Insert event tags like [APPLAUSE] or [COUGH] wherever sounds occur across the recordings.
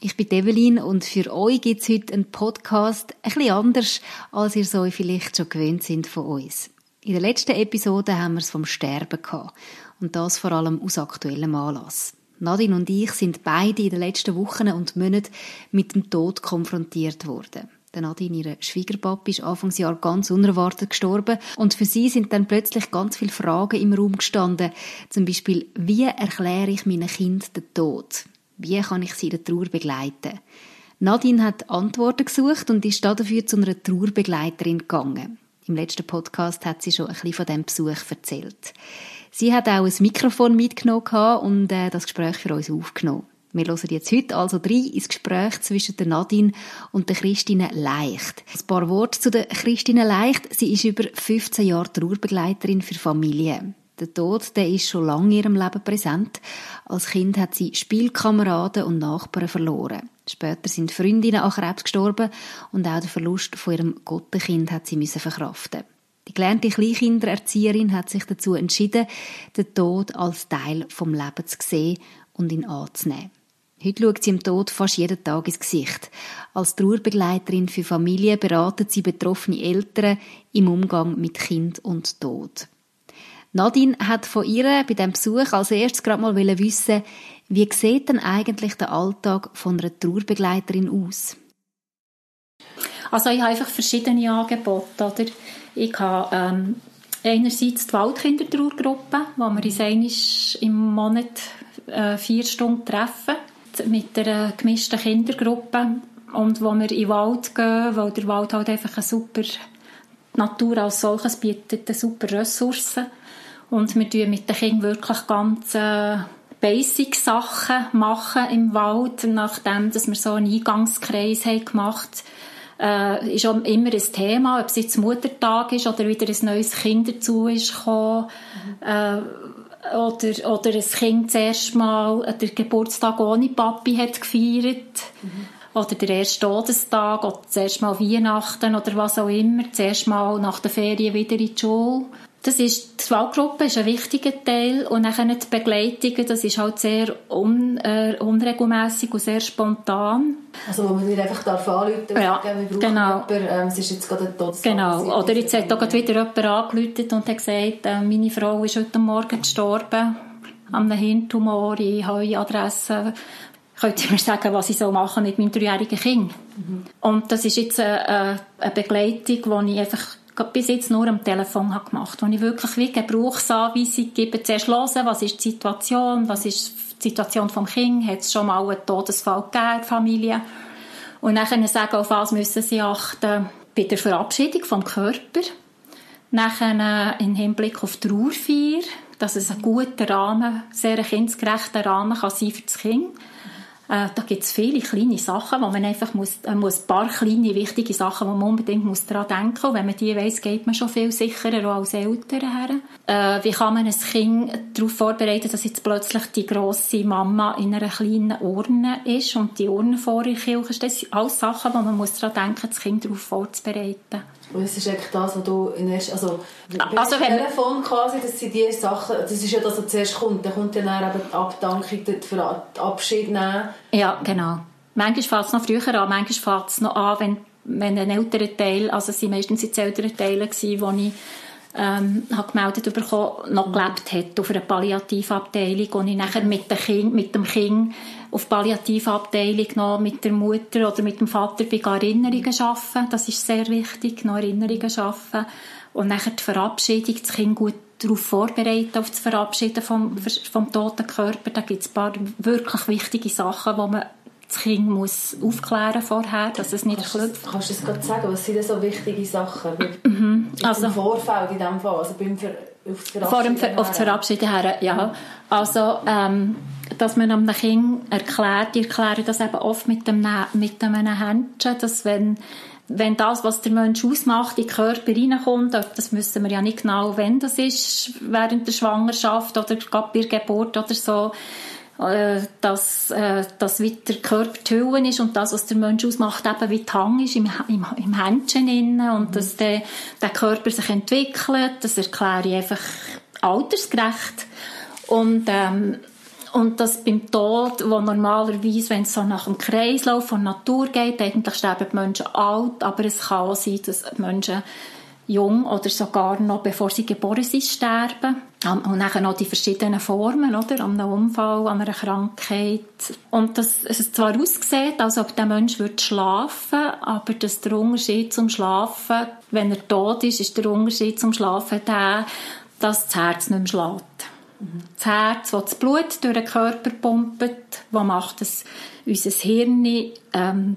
Ich bin Evelyn und für euch gibt es heute einen Podcast ein bisschen anders, als ihr so vielleicht schon gewöhnt sind von uns. In der letzten Episode haben wir es vom Sterben gehabt. Und das vor allem aus aktuellem Anlass. Nadine und ich sind beide in den letzten Wochen und Monaten mit dem Tod konfrontiert worden. Der Nadine, ihre Schwiegerpapi, ist Anfangsjahr ganz unerwartet gestorben und für sie sind dann plötzlich ganz viele Fragen im Raum gestanden. Zum Beispiel, wie erkläre ich meinem Kind den Tod? Wie kann ich sie in der Trauer begleiten? Nadine hat Antworten gesucht und ist dafür zu einer Trauerbegleiterin gegangen. Im letzten Podcast hat sie schon ein bisschen von diesem Besuch erzählt. Sie hat auch ein Mikrofon mitgenommen und äh, das Gespräch für uns aufgenommen. Wir hören jetzt heute also drei ins Gespräch zwischen der Nadine und der Christine Leicht. Ein paar Worte zu der Christine Leicht. Sie ist über 15 Jahre Trauerbegleiterin für Familien. Der Tod, der ist schon lange in ihrem Leben präsent. Als Kind hat sie Spielkameraden und Nachbarn verloren. Später sind Freundinnen an Krebs gestorben und auch den Verlust von ihrem Gottenkind hat sie müssen verkraften. Die gelernte Kleinkindererzieherin hat sich dazu entschieden, den Tod als Teil vom Leben zu sehen und ihn anzunehmen. Heute schaut sie im Tod fast jeden Tag ins Gesicht. Als Trauerbegleiterin für Familien beratet sie betroffene Eltern im Umgang mit Kind und Tod. Nadine hat von ihr bei dem Besuch als erstes gerade mal wissen, wie sieht denn eigentlich der Alltag von einer Trauerbegleiterin aus? Also ich habe einfach verschiedene Angebote. Oder? Ich habe ähm, einerseits die Waldkindertrauergruppe, wo wir uns einmal im Monat äh, vier Stunden treffen mit einer gemischten Kindergruppe und wo wir in den Wald gehen, weil der Wald halt einfach eine super Natur als solches bietet, eine super Ressourcen. Und wir tun mit den Kindern wirklich ganz äh, Basic-Sachen machen im Wald, nachdem dass wir so einen Eingangskreis haben gemacht äh, ist auch immer ein Thema, ob es jetzt Muttertag ist oder wieder ein neues Kind dazu ist gekommen, äh, oder, oder ein Kind zuerst mal den Geburtstag ohne Papi hat gefeiert. Mhm. Oder der erste Todestag, oder zuerst mal Weihnachten, oder was auch immer. Zuerst mal nach der Ferien wieder in die Schule. Das ist, die Wahlgruppe ist ein wichtiger Teil und dann die Begleitungen, das ist halt sehr un, äh, unregelmäßig und sehr spontan. Also wo man nicht einfach darf anrufen ja, wir genau. Jemanden, ähm, es ist jetzt gerade ein Todesfall. Genau, oder jetzt hat auch wieder jemand angerufen und hat gesagt, äh, meine Frau ist heute Morgen gestorben an einem Hirntumor, ich habe eine Adresse, könnt ihr mir sagen, was ich so machen mit meinem dreijährigen Kind. Mhm. Und das ist jetzt eine, eine Begleitung, die ich einfach bis jetzt nur am Telefon habe gemacht, wo ich wirklich wie Gebrauchsanweisung gebe, zuerst hören, was ist die Situation, was ist die Situation vom Kind, hat es schon mal einen Todesfall gegeben in der Familie? Und dann sagen, auf was müssen sie achten? Bei der Verabschiedung vom Körper, nachher im Hinblick auf die Trauerfeier, dass es ein guter Rahmen, sehr kindgerechter Rahmen kann sein für das Kind äh, da gibt es viele kleine Sachen, wo man einfach muss, äh, muss ein paar kleine, wichtige Sachen, wo man unbedingt muss daran denken muss. Wenn man die weiss, geht man schon viel sicherer auch als Eltern her. Äh, wie kann man ein Kind darauf vorbereiten, dass jetzt plötzlich die grosse Mama in einer kleinen Urne ist und die Urne vor ihr Kirche Das sind alles Sachen, wo man muss daran denken muss, das Kind darauf vorzubereiten. Und es ist eigentlich das, was du in erst, also, also wenn Telefon quasi, das sind die Sachen, das ist ja das, was zuerst kommt. Dann kommt dann eben die Abdankung, die Abschied nehmen. Ja, genau. Manchmal fällt es noch früher an, manchmal fällt es noch an, wenn, wenn ein älterer Teil, also es waren meistens die älteren Teile, die ich ähm, habe gemeldet bekommen, noch gelebt hat auf einer Palliativabteilung und ich nachher mit dem Kind, mit dem Kind auf Palliativabteilung noch mit der Mutter oder mit dem Vater bei Erinnerungen schaffen. Das ist sehr wichtig, noch Erinnerungen schaffen. Und nachher die Verabschiedung, das Kind gut darauf vorbereiten, auf das Verabschieden vom, vom toten Körper. Da gibt es ein paar wirklich wichtige Sachen, die man das Kind muss aufklären vorher, dass es nicht kannst Kannst du das gerade sagen? Was sind denn so wichtige Sachen? Mhm. Also, Im Vorfeld in dem Fall, also beim Ver auf das Verabschieden Vor dem auf das Verabschieden her, ja. Also, ähm, dass man einem Kind erklärt, die erklären das eben oft mit, dem, mit einem Händchen, dass wenn wenn das, was der Mensch ausmacht, in den Körper reinkommt, das wissen wir ja nicht genau, wenn das ist, während der Schwangerschaft oder gerade bei der Geburt oder so, äh, dass, äh, dass wie der Körper die Hülle ist und das, was der Mensch ausmacht, eben wie die Hang ist im, im, im Händchen innen und mhm. dass der, der Körper sich entwickelt, das erkläre ich einfach altersgerecht. Und, ähm, und das beim Tod, wo normalerweise, wenn es so nach dem Kreislauf von Natur geht, eigentlich sterben die Menschen alt, aber es kann auch sein, dass Menschen jung oder sogar noch bevor sie geboren sind, sterben. Und dann noch die verschiedenen Formen, oder? An einem Unfall, an einer Krankheit. Und das, es zwar aussieht, als ob der Mensch würde schlafen, aber dass der Unterschied zum Schlafen, wenn er tot ist, ist der Unterschied zum Schlafen der, dass das Herz nicht mehr schlägt. Das Herz, das das Blut durch den Körper pumpt, was macht es unser Hirn, ähm,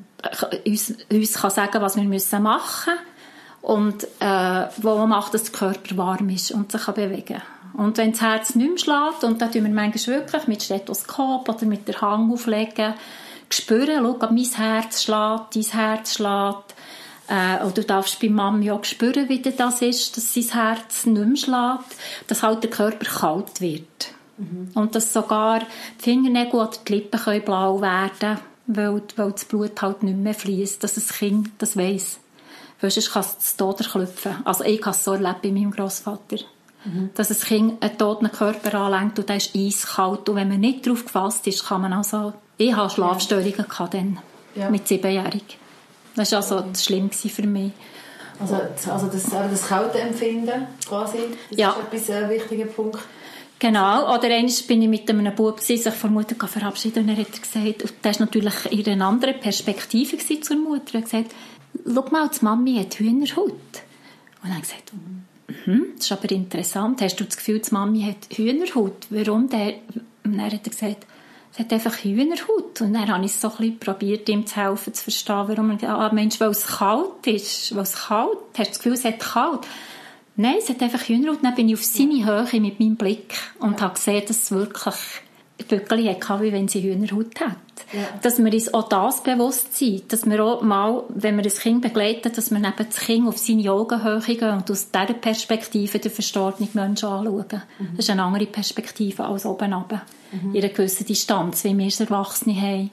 uns, uns kann sagen, was wir müssen machen. Müssen und äh, wo macht, dass der Körper warm ist und sich kann bewegen Und wenn das Herz nicht mehr schlägt, und dann tun wir manchmal wirklich mit Stethoskop oder mit der Hang auflegen, spüren, schau, mein Herz schlägt, dein Herz schlägt, äh, oder du darfst bei Mami auch spüren, wie das ist, dass sein Herz nicht mehr schlägt, dass halt der Körper kalt wird. Mhm. Und dass sogar die Fingernägel oder die Lippen können blau werden weil, weil das Blut halt nicht mehr fließt, dass das Kind das weiss. Weil sonst kann es zu Tode klopfen. Also ich habe es so erlebt bei meinem Großvater. Mhm. Dass ein Kind einen toten Körper anlenkt und der ist eiskalt. Und wenn man nicht darauf gefasst ist, kann man also... Ich hatte Schlafstörungen ja. dann, ja. mit siebenjährig. Das war also das Schlimmste für mich. Also, also das, das kalte Empfinden quasi, das ja. ist ein wichtiger Punkt. Genau, oder einmal bin ich mit einem Bub, der sich von Mutter verabschiedet und er hat gesagt, das war natürlich in einer anderen Perspektive zur Mutter, er hat gesagt, schau mal, die Mami hat Hühnerhaut. Und dann gesagt, mhm, das ist aber interessant. Hast du das Gefühl, die Mami hat Hühnerhaut? Warum? Der? Und dann hat er gesagt, sie hat einfach Hühnerhaut. Und dann habe ich so ein bisschen probiert, ihm zu helfen, zu verstehen, warum er, ah, Mensch, weil es kalt ist, weil es kalt, hast du das Gefühl, es hat kalt? Nein, es hat einfach Hühnerhaut. Dann bin ich auf seine Höhe mit meinem Blick und habe gesehen, dass es wirklich Böckeli hatte, wie wenn sie Hühnerhaut hat. Ja. Dass wir uns auch das bewusst sind, dass wir auch mal, wenn wir ein Kind begleiten, dass wir neben das Kind auf seine Augenhöhe gehen und aus dieser Perspektive den verstorbenen Menschen anschauen. Mhm. Das ist eine andere Perspektive als oben runter. Mhm. In einer gewissen Distanz, wie wir es Erwachsene haben.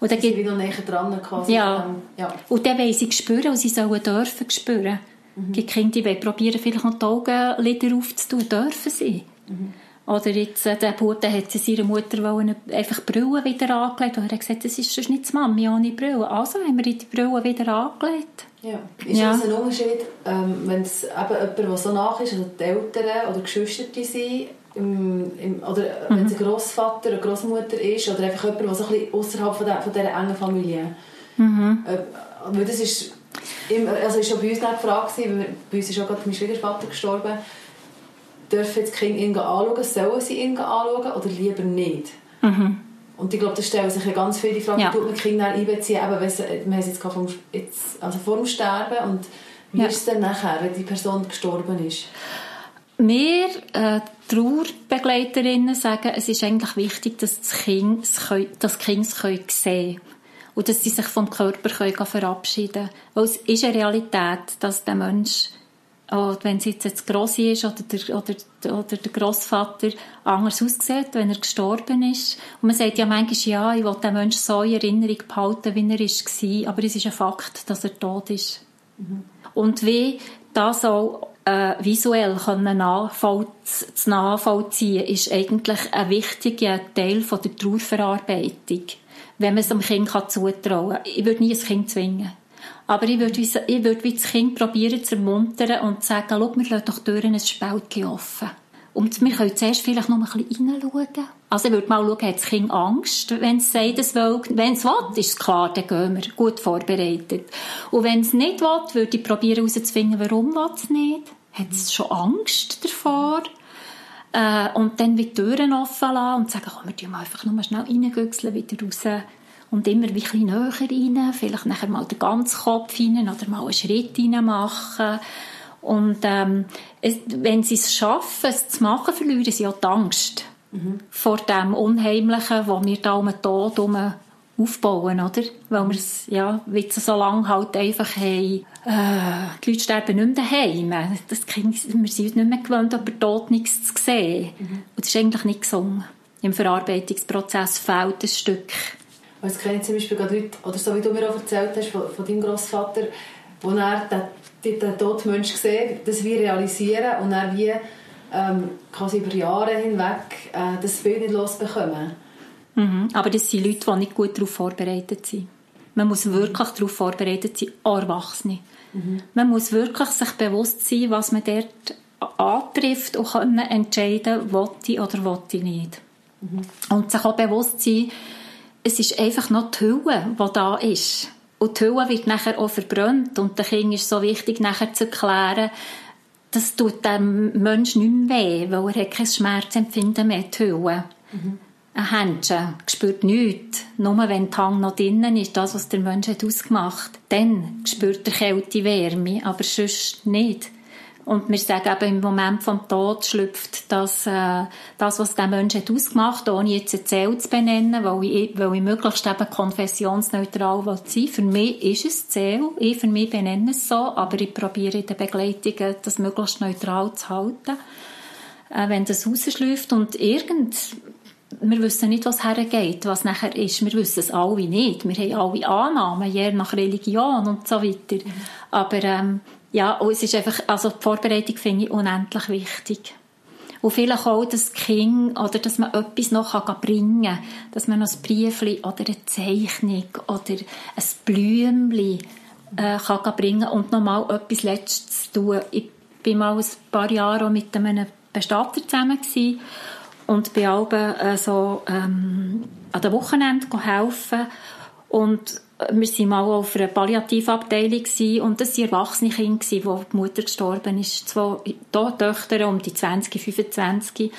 Und dann sind wieder näher dran quasi. Ja. ja. Und dann wollen sie spüren und sie sollen dürfen spüren. Mhm. Die Kinder die wollen probieren, vielleicht noch die Augenlider aufzutun, dürfen sie. Mhm. Oder jetzt, äh, der Bub, der hat seiner Mutter wollen, einfach Brille wieder angelegt. Und er hat gesagt, das ist sonst nicht die Mami ohne Brille. Also haben wir die Brille wieder angelegt. Ja. Ist ja. das ein Unterschied, ähm, wenn es eben jemand, der so nach ist, also die Eltern oder Geschwister sind, im, im, oder mhm. wenn es ein Großvater oder Großmutter ist, oder einfach jemand, der so ein bisschen außerhalb von, der, von dieser engen Familie. Mhm. Äh, das ist, also ist schon bei uns nicht die Frage, weil bei uns ist auch gerade mein Schwiegervater gestorben dürfen jetzt die Kinder ihn anschauen, sollen sie ihn anschauen oder lieber nicht? Mhm. Und ich glaube, da stellen sich ja ganz viele Fragen, ja. tut man Kinder einbeziehen, eben, wir haben es jetzt, vom, jetzt also vor dem Sterben und wie ja. ist es dann nachher, wenn die Person gestorben ist? Wir äh, Trauerbegleiterinnen sagen, es ist eigentlich wichtig, dass das Kind es können, das kind es können sehen und dass sie sich vom Körper können verabschieden können. Weil es ist eine Realität, dass der Mensch und oh, wenn es jetzt das Grossi ist oder der, oder, oder der Grossvater anders aussieht, wenn er gestorben ist. Und man sagt ja manchmal, ja, ich will den Menschen so in Erinnerung behalten, wie er war. Aber es ist ein Fakt, dass er tot ist. Mhm. Und wie das auch äh, visuell können zu nachvollziehen, ist eigentlich ein wichtiger Teil von der Trauerverarbeitung. Wenn man es dem Kind zutrauen kann. Ich würde nie ein Kind zwingen. Aber ich würde, ich würde wie das Kind probieren zu ermuntern und zu sagen, schau, wir lassen doch Türen ein Spältchen offen. Und wir können zuerst vielleicht noch ein bisschen reinschauen. Also ich würde mal schauen, hat das Kind Angst, wenn es sagt, es will. Wenn es will, ist es klar, dann gehen wir gut vorbereitet. Und wenn es nicht will, würde ich probieren herauszufinden, warum will es nicht. Hat es schon Angst davor? Äh, und dann die Türen offen lassen und sagen, komm, wir tun mal einfach nur schnell reingüchseln, wieder raus und immer ein bisschen näher rein, vielleicht nachher mal den ganzen Kopf rein oder mal einen Schritt rein machen. Und ähm, es, wenn sie es schaffen, es zu machen, verlieren sie auch die Angst mhm. vor dem Unheimlichen, wo wir da um den Tod herum aufbauen, oder? Weil wir es, ja, wie so lange halt einfach haben, äh, die Leute sterben nicht mehr daheim. Das, wir sind nicht mehr gewöhnt, aber tot nichts zu sehen. Mhm. Und das ist eigentlich nicht gesungen. Im Verarbeitungsprozess fehlt ein Stück. Es kenne zum Beispiel gerade Leute, oder so wie du mir auch erzählt hast, von, von deinem Großvater, wo er den, den toten Menschen sieht, das wir realisieren und er wie ähm, quasi über Jahre hinweg äh, das Bild nicht losbekommen. Mhm. Aber das sind Leute, die nicht gut darauf vorbereitet sind. Man muss wirklich darauf vorbereitet sein, auch Erwachsene. Mhm. Man muss wirklich sich bewusst sein, was man dort antrifft und können entscheiden, will ich oder will ich nicht. Mhm. Und sich auch bewusst sein, es ist einfach noch die Hülle, die da ist. Und die Hülle wird nachher auch verbrannt. Und der Kind ist so wichtig, nachher zu erklären, das tut dem Menschen nicht mehr weh, weil er hat kein Schmerzempfinden mehr, die Hülle. Mhm. Ein Händchen spürt nichts. Nur wenn der Hang noch drinnen ist, das, was der Mensch hat ausgemacht hat, dann spürt er Kälte, Wärme, aber sonst nicht. Und wir sagen eben, im Moment vom Tod schlüpft das, äh, das was der Mensch hat ausgemacht, ohne jetzt eine Zelle zu benennen, weil ich, weil ich möglichst eben konfessionsneutral sein will. Für mich ist es Zell, ich für mich benenne es so, aber ich probiere in den Begleitungen das möglichst neutral zu halten. Äh, wenn das rausschläuft und irgend, wir wissen nicht, was hergeht, was nachher ist. Wir wissen es alle nicht. Wir haben alle Annahmen, je nach Religion und so weiter. Mhm. Aber ähm, ja, und es ist einfach, also die Vorbereitung finde ich unendlich wichtig. Und vielleicht auch das Kind, oder dass man etwas noch bringen kann, dass man noch ein Briefchen oder eine Zeichnung oder ein Blümchen äh, kann bringen und nochmal etwas Letztes tun. Ich war mal ein paar Jahre mit einem Bestatter zusammen gewesen und bin auch äh, so ähm, an den Wochenenden helfen und wir waren mal auf einer Palliativabteilung und das waren erwachsene Kinder, wo die Mutter gestorben ist. Zwei Töchter um die 20, 25.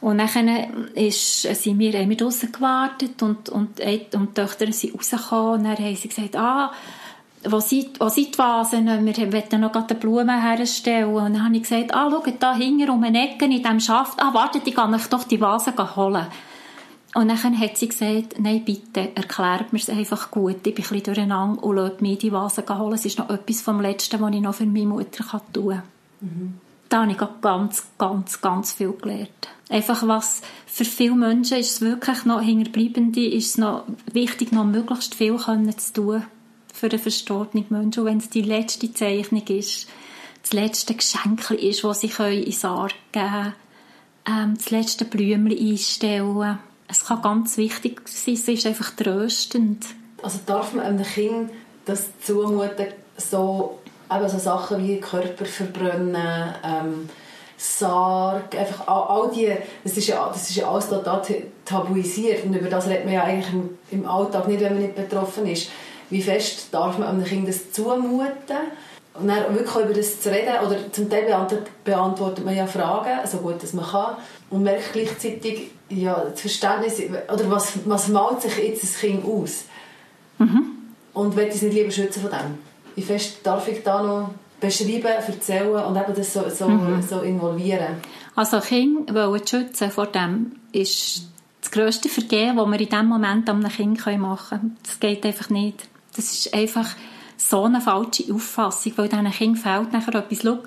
Und dann ist, sind wir, haben wir draussen gewartet und, und, und die Töchter sind rausgekommen und dann haben sie gesagt, ah, wo sind, die Vasen? Wir wollten noch die Blumen herstellen. Und dann habe ich gesagt, ah, schaut da hinten um eine Ecke in diesem Schaft. Ah, wartet, ich kann euch doch die Vasen holen. Und dann hat sie gesagt, nein, bitte, erklärt mir es einfach gut. Ich bin ein bisschen durcheinander und lasse mir die Vase holen. Es ist noch etwas vom Letzten, was ich noch für meine Mutter tun kann. Mhm. Da habe ich ganz, ganz, ganz viel gelernt. Einfach was für viele Menschen ist es wirklich noch Hinterbleibende, ist es noch wichtig, noch möglichst viel können zu tun für einen verstorbenen Menschen. Und wenn es die letzte Zeichnung ist, das letzte Geschenk ist, das sie in den Sarg geben können, ähm, das letzte Blümchen einstellen es kann ganz wichtig sein, es ist einfach tröstend. Also darf man einem Kind das zumuten, so, eben so Sachen wie Körper verbrennen, ähm, Sarg, einfach all, all die, das ist, ja, das ist ja alles total tabuisiert und über das redet man ja eigentlich im, im Alltag nicht, wenn man nicht betroffen ist. Wie fest darf man einem Kind das zumuten? Und dann wirklich über das zu reden, oder zum Teil beantwortet man ja Fragen, so gut dass man kann, und merkt gleichzeitig, ja, das Verständnis, oder was, was malt sich jetzt das Kind aus? Mhm. Und will es nicht lieber schützen von dem? Wie fest darf ich da noch beschreiben, erzählen und eben das so, so, mhm. so involvieren? Also Kind schützen vor dem ist das grösste Vergehen, das wir in diesem Moment an einem Kind machen können. Das geht einfach nicht. Das ist einfach so eine falsche Auffassung, weil diesen Kindern fehlt nachher etwas. Schau,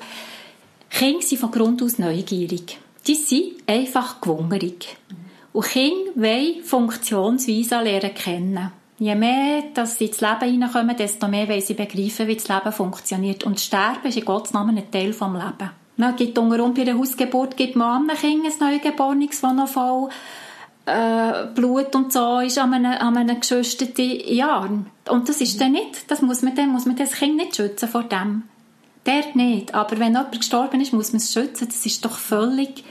Kinder sind von Grund aus neugierig. Die sind einfach gewungerig. Und Kinder wollen Funktionsweisen lernen kennen. Je mehr dass sie ins Leben hineinkommen, desto mehr wollen sie begreifen, wie das Leben funktioniert. Und Sterben ist in Gottes Namen ein Teil des Lebens. Es gibt unter bei der Hausgeburt gibt man Kind ein Neugeborenes, das noch voll äh, Blut und so ist an einem, an einem geschwisterten Jahr. Und das ist dann nicht, das muss man dann, muss man das Kind nicht schützen vor dem. Der nicht. Aber wenn jemand gestorben ist, muss man es schützen. Das ist doch völlig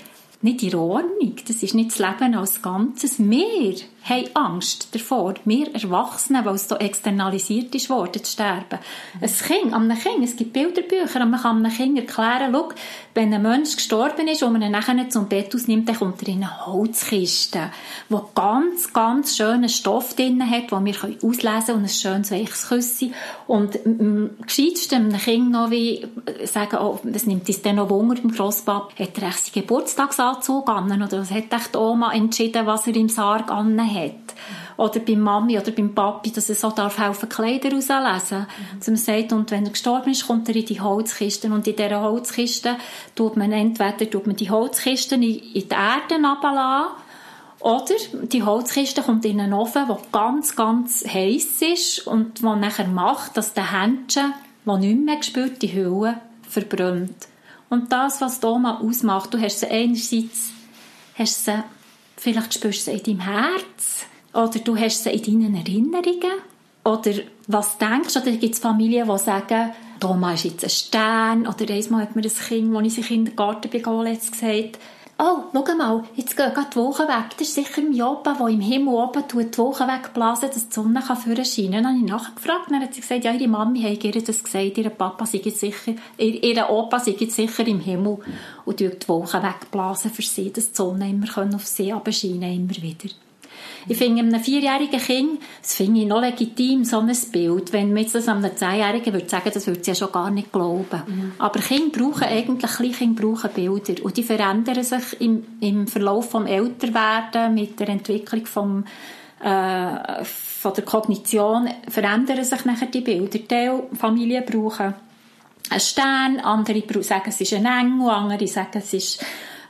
nicht in Ordnung. Das ist nicht das Leben als Ganzes. Wir haben Angst davor, wir Erwachsenen, weil es so externalisiert ist worden, zu sterben. Ein Kind, an einem Kind, es gibt Bilderbücher, und man kann einem Kind erklären, schau, wenn ein Mensch gestorben ist und man ihn nachher zum Bett ausnimmt, dann kommt er in eine Holzkiste, die ganz, ganz schönen Stoff drin hat, den wir auslesen können und ein schönes weiches Küssi. Und am gescheitsten einem Kind noch wie sagen, oh, das nimmt uns dann noch Wunder beim Grosspap, hat er echt seinen Geburtstagsanzug an oder was hat die Oma entschieden, was er im Sarg an hat. Oder beim Mami oder beim Papi, dass er so darf helfen, Kleider rauslesen. Mhm. Dass man sagt, und wenn er gestorben ist, kommt er in die Holzkiste. Und in dieser Holzkiste tut man entweder tut man die Holzkisten in, in die Erde runterlassen, oder die Holzkiste kommt in einen Ofen, der ganz, ganz heiß ist und der nachher macht, dass der Händchen, der nicht mehr gespürt, die Hülle verbrennt. Und das, was Doma ausmacht, du hast sie einerseits, hast sie, vielleicht spürst du sie in deinem Herz, oder du hast sie in deinen Erinnerungen, oder was denkst du, oder gibt es Familien, die sagen, Doma ist jetzt ein Stern, oder einmal hat mir ein Kind, das ich in den Garten begonnen gesagt oh, schau mal, jetzt geht die Woche weg. Das ist sicher im Jopa, wo im Himmel oben die Woche wegblasen, dass die Sonne kann für scheinen. Dann habe ich nachgefragt, dann hat sie gesagt, ja, ihre Mami hat ihr das gesagt, ihr Papa sei sicher, ihr, ihr Opa sei sicher im Himmel und die Woche wegblasen für sie, dass die Sonne immer auf sie abscheinen immer wieder. Ich finde, einem vierjährigen Kind, das finde ich noch legitim, so ein Bild. Wenn man jetzt das einem zehnjährigen würde sagen, das würde sie ja schon gar nicht glauben. Mhm. Aber Kinder brauchen eigentlich, Kleinkinder brauchen Bilder. Und die verändern sich im, im Verlauf vom Älterwerden, mit der Entwicklung vom, äh, von der Kognition, verändern sich nachher die Bilder. Die Familien brauchen einen Stern, andere sagen, es ist ein Engel, andere sagen, es ist,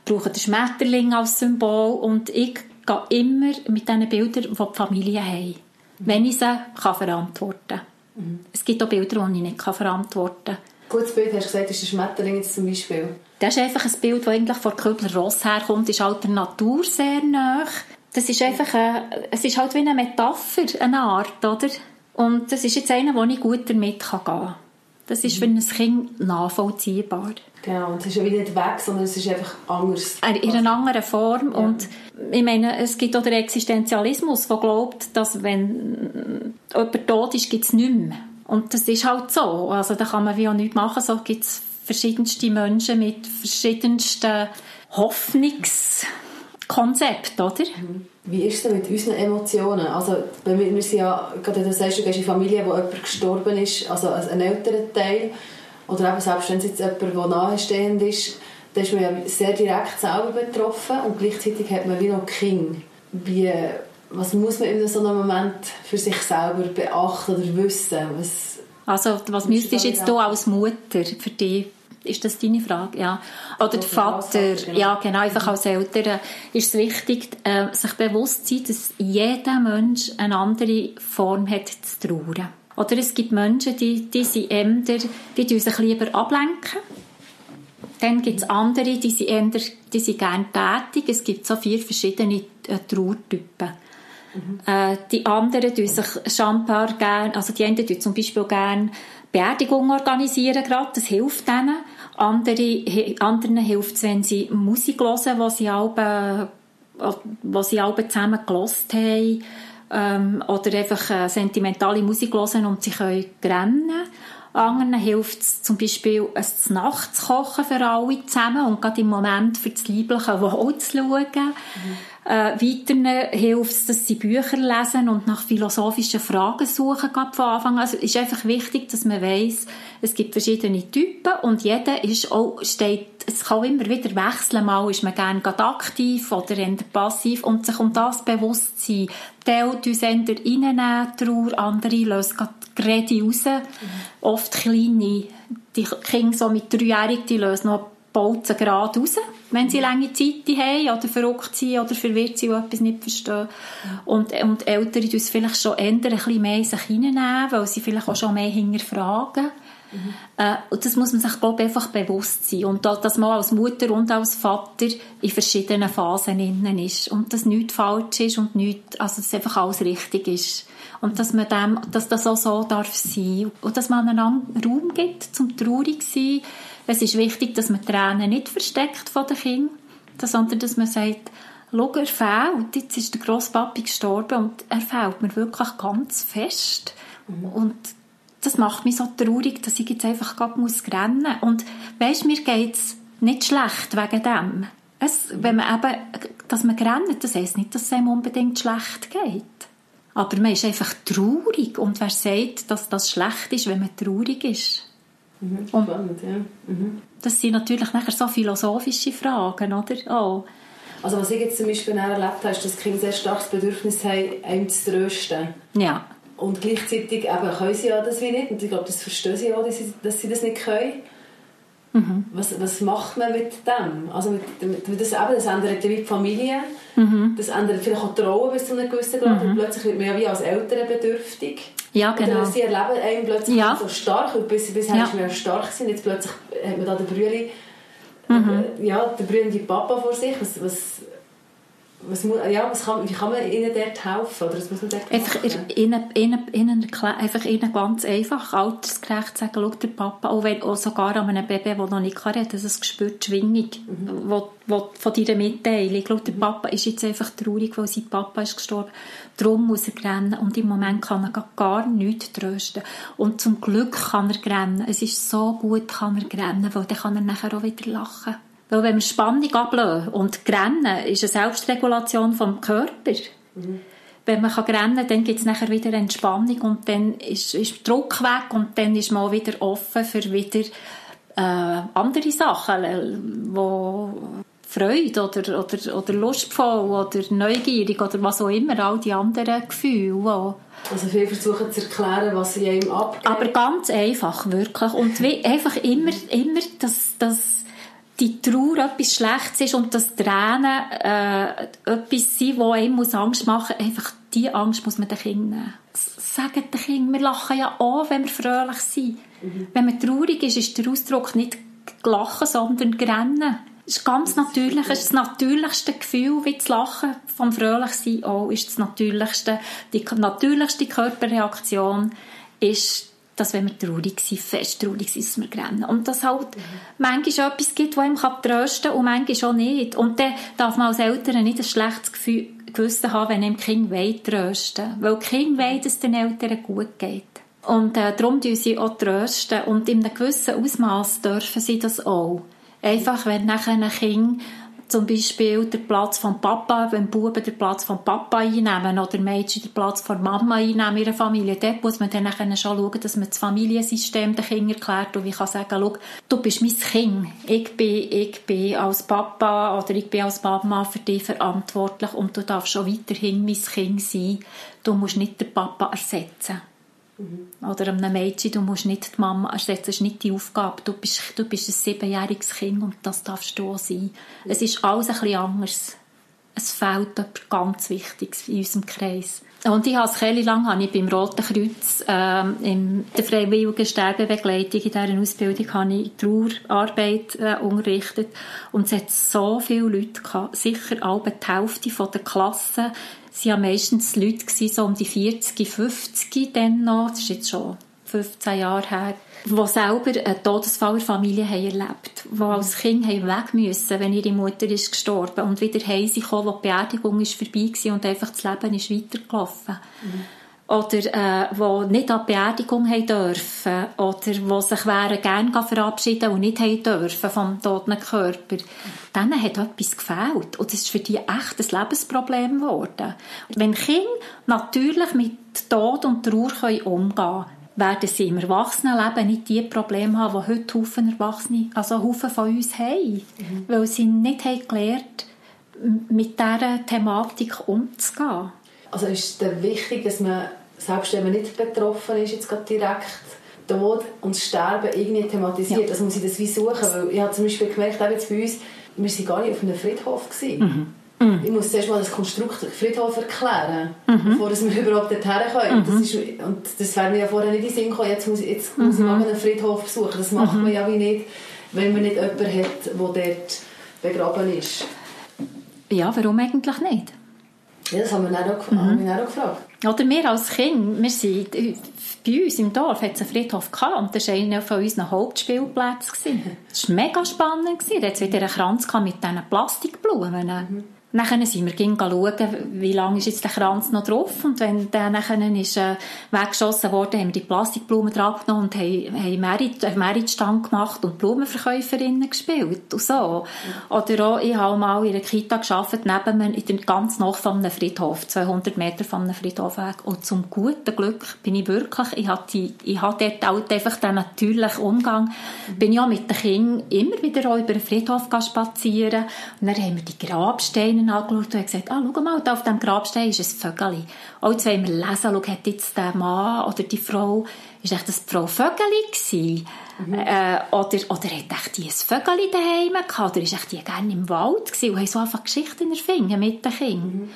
brauchen den Schmetterling als Symbol. Und ich gehe immer mit diesen Bildern, die die Familie haben. Wenn ich sie kann verantworten kann. Mhm. Es gibt auch Bilder, die ich nicht kann verantworten kann. Gutes Bild, hast du gesagt, ist der Schmetterling jetzt zum Beispiel? Das ist einfach ein Bild, das eigentlich von Köbler Ross herkommt, ist halt der Natur sehr nah. Das ist einfach, eine, es ist halt wie eine Metapher, eine Art, oder? Und das ist jetzt einer, wo ich gut damit gehen kann. Das ist für ein Kind nachvollziehbar. Genau, und es ist ja wieder nicht weg, sondern es ist einfach anders. In einer anderen Form. Ja. Und ich meine, es gibt auch den Existenzialismus, der glaubt, dass wenn jemand tot ist, gibt es nichts mehr. Und das ist halt so. Also da kann man wie auch nichts machen. So gibt es verschiedenste Menschen mit verschiedensten Hoffnungskonzepten, oder? Mhm. Wie ist es mit unseren Emotionen? Also, wir sind ja, gerade du sagst, du gehst in Familie, wo jemand gestorben ist, also ein älterer Teil, oder eben selbst wenn es jetzt jemand, der nahestehend ist, dann ist man ja sehr direkt selber betroffen und gleichzeitig hat man wie noch Kinder. Wie, was muss man in so einem Moment für sich selber beachten oder wissen? Was, also, was müsstest du jetzt du als Mutter für dich ist das deine Frage? Ja. Oder der Vater, genau. ja genau, einfach als Eltern ist es wichtig, äh, sich bewusst zu sein, dass jeder Mensch eine andere Form hat zu trauern. Oder es gibt Menschen, die, die sind die sich lieber ablenken. Dann gibt es andere, die sind, eher, die sind gerne tätig. Es gibt so vier verschiedene äh, Trauertypen. Mhm. Äh, die anderen tun sich scheinbar gerne, also die einen tun zum Beispiel gerne Beerdigung organisieren gerade, das hilft denen. Andere, anderen hilft es, wenn sie Musik hören, die sie alle, die sie alle zusammen gelost haben. Ähm, oder einfach äh, sentimentale Musik hören und sie können rennen. Anderen hilft es zum Beispiel, ein Nacht zu kochen für alle zusammen und gerade im Moment für das liebliche Wohl zu schauen. Mhm. Äh, weiteren hilft es, dass sie Bücher lesen und nach philosophischen Fragen suchen, gerade von Anfang an. Also es ist einfach wichtig, dass man weiß, es gibt verschiedene Typen und jeder ist auch, steht, es kann immer wieder wechseln. Mal ist man gerne aktiv oder eher passiv und sich um das bewusst sein. Teil uns eher reinnehmen, Trauer, andere lösen gerade raus. Mhm. Oft kleine, die Kinder so mit dreijährigen, die lösen noch Bolzen gerade raus, wenn sie lange Zeit haben oder verrückt sind oder verwirrt sind und etwas nicht verstehen. Und, und Eltern tun es vielleicht schon eher ein bisschen mehr in sich hineinnehmen, weil sie vielleicht auch schon mehr hinterfragen. Mhm. Äh, und das muss man sich, glaube ich, einfach bewusst sein. Und dass man als Mutter und als Vater in verschiedenen Phasen innen ist. Und dass nichts falsch ist und nichts, also dass einfach alles richtig ist. Und dass man dem, dass das auch so darf sein. Und dass man einen Raum gibt, zum traurig zu sein, es ist wichtig, dass man Tränen nicht versteckt von den Kindern, sondern dass man sagt, schau, er fehlt, jetzt ist der Grosspapi gestorben und er fehlt mir wirklich ganz fest. Mhm. Und das macht mich so traurig, dass ich jetzt einfach gerade muss rennen muss. Und weisst, mir geht es nicht schlecht wegen dem. Es, wenn man eben, dass man rennt, das heisst nicht, dass es einem unbedingt schlecht geht. Aber man ist einfach traurig. Und wer sagt, dass das schlecht ist, wenn man traurig ist? Mhm, spannend, ja. Mhm. Das sind natürlich nachher so philosophische Fragen, oder? Oh. Also was ich jetzt zum Beispiel erlebt habe, ist, dass Kinder sehr starkes Bedürfnis haben, einem zu trösten. Ja. Und gleichzeitig eben, können sie ja das wie nicht. Und ich glaube, das verstehen sie auch, dass sie, dass sie das nicht können. Mhm. Was, was macht man mit dem? Also mit, mit, das, eben, das ändert die Familie. Mhm. Das ändert vielleicht auch die Rolle bis zu einem gewissen Grad. Mhm. Und plötzlich wird man ja wie als Eltern bedürftig. Ja, genau. Oder sie erleben einen plötzlich ja. so stark. Und bis, bisher ja. ist man stark gewesen. Jetzt plötzlich hat man da den Brüli, mhm. äh, ja, den brüllenden Papa vor sich. Was, was, was, ja, was kann, wie kann man ihnen dort helfen? Oder was muss man dort einfach ihnen, ihnen, ihnen, einfach ihnen ganz einfach altersgerecht sagen, schau, der Papa, auch, wenn, auch sogar an einem Baby, das noch nicht kann reden das spürt die Schwingung mhm. wo, wo, von deiner Mitteilung. Schau, der Papa ist jetzt einfach traurig, weil sein Papa ist gestorben. Darum muss er rennen und im Moment kann er gar nichts trösten. Und zum Glück kann er rennen. Es ist so gut, kann er rennen, weil dann kann er nachher auch wieder lachen. Weil wenn wir Spannung ablösen und Grennen ist eine Selbstregulation vom Körper. Mhm. Wenn man rennen kann, dann gibt es nachher wieder Entspannung und dann ist, ist Druck weg und dann ist man auch wieder offen für wieder äh, andere Sachen, äh, wo Freude oder, oder, oder lustvoll oder neugierig oder was auch immer, all die anderen Gefühle. Also viele versuchen zu erklären, was sie einem abgeht. Aber ganz einfach, wirklich. Und wie, einfach immer, immer das, das die Trauer etwas Schlechtes ist und das Tränen äh, etwas sind, das einem muss Angst machen muss, einfach diese Angst muss man den Kindern nehmen. Sagen den Kindern, wir lachen ja auch, wenn wir fröhlich sind. Mhm. Wenn man traurig ist, ist der Ausdruck nicht lachen, sondern grennen. Das ist ganz natürlich, es ist das natürlichste Gefühl, wie zu lachen. Vom Fröhlichsein auch ist das natürlichste, die natürlichste Körperreaktion ist dass wenn wir traurig sind, fest traurig sind, dass wir rennen. Und dass halt mhm. manchmal etwas gibt, das einem trösten kann und manchmal auch nicht. Und dann darf man als Eltern nicht ein schlechtes Gefühl, Gewissen haben, wenn einem Kind trösten Weil die Kinder wollen, dass es den Eltern gut geht. Und äh, darum tun sie auch trösten. Und in einem gewissen Ausmaß dürfen sie das auch. Einfach, wenn nachher ein Kind zum Beispiel den Platz von Papa, wenn Buben den Platz von Papa einnehmen oder Mädchen den Platz von Mama einnehmen in ihrer Familie, dort muss man dann schon schauen, dass man das Familiensystem den Kindern erklärt. Und ich kann sagen, schau, du bist mein Kind, ich bin, ich bin als Papa oder ich bin als Mama für dich verantwortlich und du darfst schon weiterhin mein Kind sein, du musst nicht den Papa ersetzen. Mhm. Oder einem Mädchen, du musst nicht die Mama ersetzen, das ist nicht die Aufgabe. Du bist, du bist ein siebenjähriges Kind und das darfst du auch sein. Mhm. Es ist alles ein bisschen anders. Es fehlt etwas ganz Wichtiges in unserem Kreis. Und ich habe Kelly lang habe ich beim Roten Kreuz ähm, in der freiwilligen Sterbebegleitung in dieser Ausbildung habe ich Trauerarbeit äh, unterrichtet und es hat so viele Leute gehabt, sicher alle die Hälfte von der Klasse es waren meistens Leute, so um die 40, 50 dann noch, das ist jetzt schon 15 Jahre her, die selber einen Todesfall in der Familie haben erlebt die als Kind haben weg müssen, wenn ihre Mutter ist gestorben und wieder heim sind gekommen, wo die Beerdigung ist vorbei war und einfach das Leben ist weitergelaufen. Mhm oder äh, die nicht an die Beerdigung haben dürfen oder die sich wären gerne verabschieden und nicht haben dürfen vom toten Körper, denen hat etwas gefehlt. Und das ist für die echt ein Lebensproblem geworden. Wenn Kinder natürlich mit Tod und Trauer können umgehen können, werden sie im Erwachsenenleben nicht die Probleme haben, die heute Haufen Erwachsene, also Haufen von uns haben. Mhm. Weil sie nicht haben gelernt, mit dieser Thematik umzugehen. Also ist es wichtig, dass man selbst wenn man nicht betroffen ist, jetzt gerade direkt, Tod und Sterben irgendwie thematisiert. Ja. Also muss ich das wie suchen, weil ich habe zum Beispiel gemerkt, auch jetzt bei uns, wir waren gar nicht auf einem Friedhof. Gewesen. Mhm. Mhm. Ich muss zuerst mal das Konstrukt Friedhof erklären, mhm. bevor wir [LAUGHS] überhaupt dorthin können. Mhm. Das ist, und das wäre mir ja vorher nicht in den Sinn gekommen, jetzt muss, jetzt muss ich mhm. mal einen Friedhof besuchen. Das macht mhm. man ja wie nicht, wenn man nicht jemanden hat, der dort begraben ist. Ja, warum eigentlich nicht? Ja, das haben wir auch, mhm. haben wir auch gefragt. Oder wir als Kind, wir sind, bei uns im Dorf hat es einen Friedhof gehabt und das war einer von unseren Hauptspielplätzen. [LAUGHS] Das war mega spannend. Da hat wieder einen Kranz mit diesen Plastikblumen. Mhm. Nachher sind wir schauen, wie lange ist jetzt der Kranz noch drauf. Und wenn der nachher ist, äh, weggeschossen wurde, haben wir die Plastikblumen dran genommen und haben, haben einen Meritstand gemacht und Blumenverkäuferinnen gespielt. Und so. Oder auch, ich habe mal in einer Kita gearbeitet, neben mir, in der, ganz nach von einem Friedhof, 200 Meter von einem Friedhof weg. Und zum guten Glück bin ich wirklich, ich hatte, ich hatte dort auch einfach den natürlichen Umgang, bin auch mit den Kindern immer wieder auch über den Friedhof spazieren. Und dann haben wir die Grabsteine einen angeschaut und gesagt, ah, schau mal, da auf dem Grabstein ist ein Vögeli. Auch jetzt wollen wir lesen, schau, hat jetzt der Mann oder die Frau, ist echt das Frau Vögeli gewesen? Mhm. Äh, oder, oder hat echt die ein Vögeli daheim gehabt? Oder ist echt die gerne im Wald gewesen und haben so einfach Geschichten erfinden mit den Kindern? Mhm.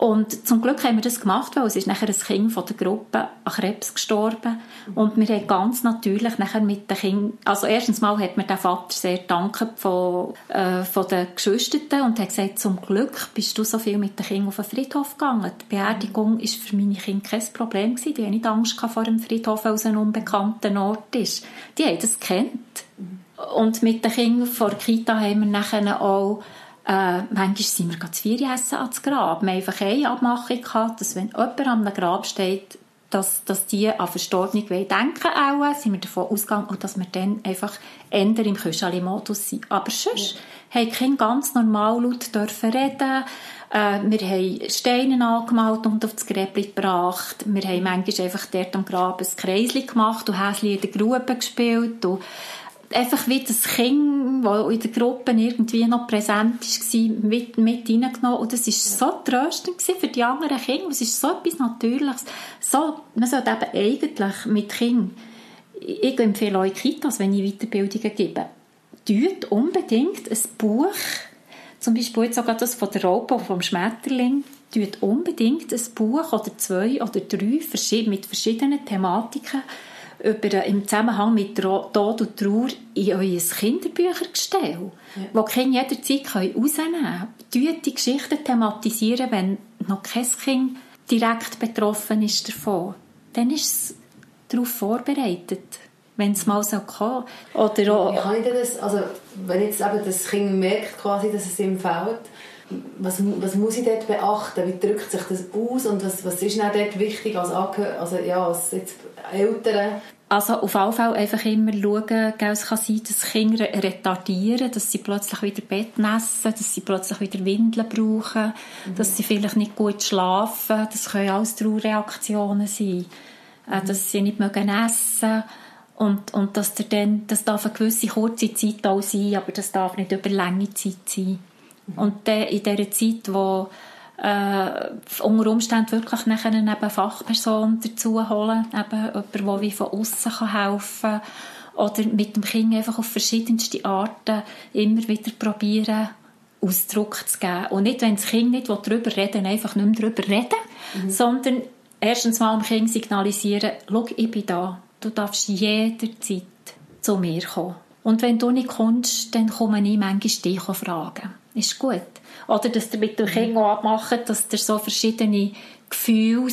Und zum Glück haben wir das gemacht, weil es ist nachher ein Kind von der Gruppe an Krebs gestorben. Und wir haben ganz natürlich nachher mit den Kindern, also erstens mal hat mir der Vater sehr danken von, äh, von den Geschwistern und hat gesagt, zum Glück bist du so viel mit den Kindern auf den Friedhof gegangen. Die Beerdigung war für meine Kinder kein Problem gewesen. Die haben nicht Angst vor dem Friedhof, weil es ein unbekannter Ort ist. Die haben das kennt. Und mit den Kindern vor der Kita haben wir nachher auch äh, manchmal sind wir gerade zu vier essen ans Grab. Wir haben einfach eine Abmachung gehabt, dass wenn jemand an einem Grab steht, dass, dass die an Verstorbene denken auch, sind wir davon ausgegangen, und dass wir dann einfach ändern im Küschali-Modus sind. Aber sonst ja. haben Kinder ganz normal laut dürfen reden. Äh, wir haben Steine angemalt und auf das Gräbli gebracht. Wir haben manchmal einfach dort am Grab ein Kreisli gemacht und Häsli in der Grube gespielt. Und einfach wie das Kind, das in der Gruppe irgendwie noch präsent war, mit, mit reingenommen. Und das war so tröstend für die anderen Kinder. Es ist so etwas Natürliches. So, man sollte eben eigentlich mit Kindern, ich empfehle euch Kitas, wenn ich Weiterbildungen gebe, tut unbedingt ein Buch, zum Beispiel jetzt sogar das von der Raupe, vom Schmetterling, tut unbedingt ein Buch oder zwei oder drei mit verschiedenen Thematiken über, im Zusammenhang mit Tod und Trauer in euer Kinderbüchergestell, ja. wo die Kinder jederzeit rausnehmen können. Die Geschichten thematisieren, wenn noch kein Kind direkt betroffen ist davon. Dann ist es darauf vorbereitet, wenn es mal so kommen Oder auch, Wie kann ich das, also wenn jetzt eben das Kind merkt, quasi, dass es ihm fehlt, was, was muss ich dort beachten? Wie drückt sich das aus und was, was ist dann dort wichtig als, Angehör also, ja, als jetzt Eltern? Also auf jeden Fall einfach immer schauen, es kann sein, dass Kinder retardieren, dass sie plötzlich wieder Bett nässen, dass sie plötzlich wieder Windeln brauchen, mhm. dass sie vielleicht nicht gut schlafen. Das können alles Trauerreaktionen sein. Äh, mhm. Dass sie nicht mögen essen und, und dass der dann, das darf eine gewisse kurze Zeit auch sein, aber das darf nicht über lange Zeit sein. Und in dieser Zeit, wo äh, unter Umständen wirklich nachher eine Fachperson dazu holen, eben jemand, der wie von außen helfen kann oder mit dem Kind einfach auf verschiedenste Arten immer wieder probieren, Ausdruck zu geben. Und nicht, wenn das Kind nicht darüber reden einfach nicht mehr darüber reden, mhm. sondern erstens mal dem Kind signalisieren, schau, ich bin da, du darfst jederzeit zu mir kommen. Und wenn du nicht kommst, dann komme ich manchmal dich fragen. Ist gut. Oder dass ihr mit dem Kind abmacht, dass ihr so verschiedene Gefühle,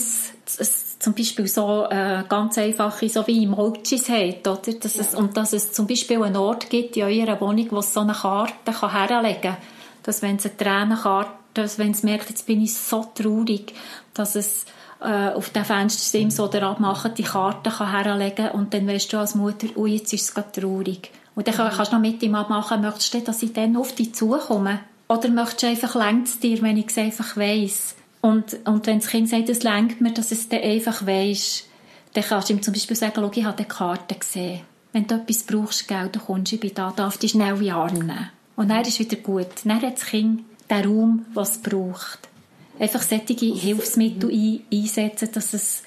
zum Beispiel so äh, ganz einfache, so wie Emojis habt, oder? Dass ja. es, und dass es zum Beispiel einen Ort gibt in eurer Wohnung, wo es so eine Karte kann herlegen kann. Dass wenn es eine Tränenkarte, dass wenn es merkt, jetzt bin ich so traurig, dass es äh, auf den Fenstersims oder abmachen, die Karte kann herlegen und dann weißt du als Mutter, oh, jetzt ist es gerade traurig. Und dann kannst du noch mit ihm abmachen, möchtest du, dass ich dann auf dich zukomme? Oder möchtest du einfach, längt es dir, wenn ich es einfach weiss? Und, und wenn das Kind sagt, es längt mir, dass es dann einfach weiss, dann kannst du ihm zum Beispiel sagen, ich habe die Karte gesehen. Wenn du etwas brauchst, gell, dann kommst du, bin da, darf dich schnell nehmen. Und dann ist wieder gut. Dann hat das Kind den Raum, was es braucht. Einfach solche Hilfsmittel ein, einsetzen, dass es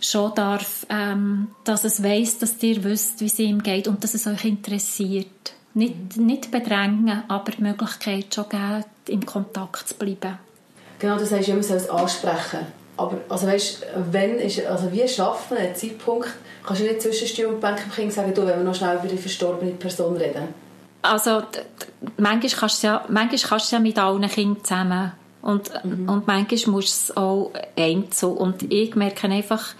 schon darf, ähm, dass es weiß, dass ihr wisst, wie es ihm geht und dass es euch interessiert. Nicht, nicht bedrängen, aber die Möglichkeit schon geben, im Kontakt zu bleiben. Genau, das heißt, man soll es ansprechen. Aber also weißt, wenn ist, also wie schaffen einen Zeitpunkt, kannst du nicht zwischen Stuhl und Bank im Kind sagen, du, wenn wir noch schnell über die verstorbene Person reden? Also, manchmal kannst du ja, manchmal kannst du ja mit allen Kindern zusammen. Und, mhm. und manchmal musst du es auch einzeln. Und ich merke einfach,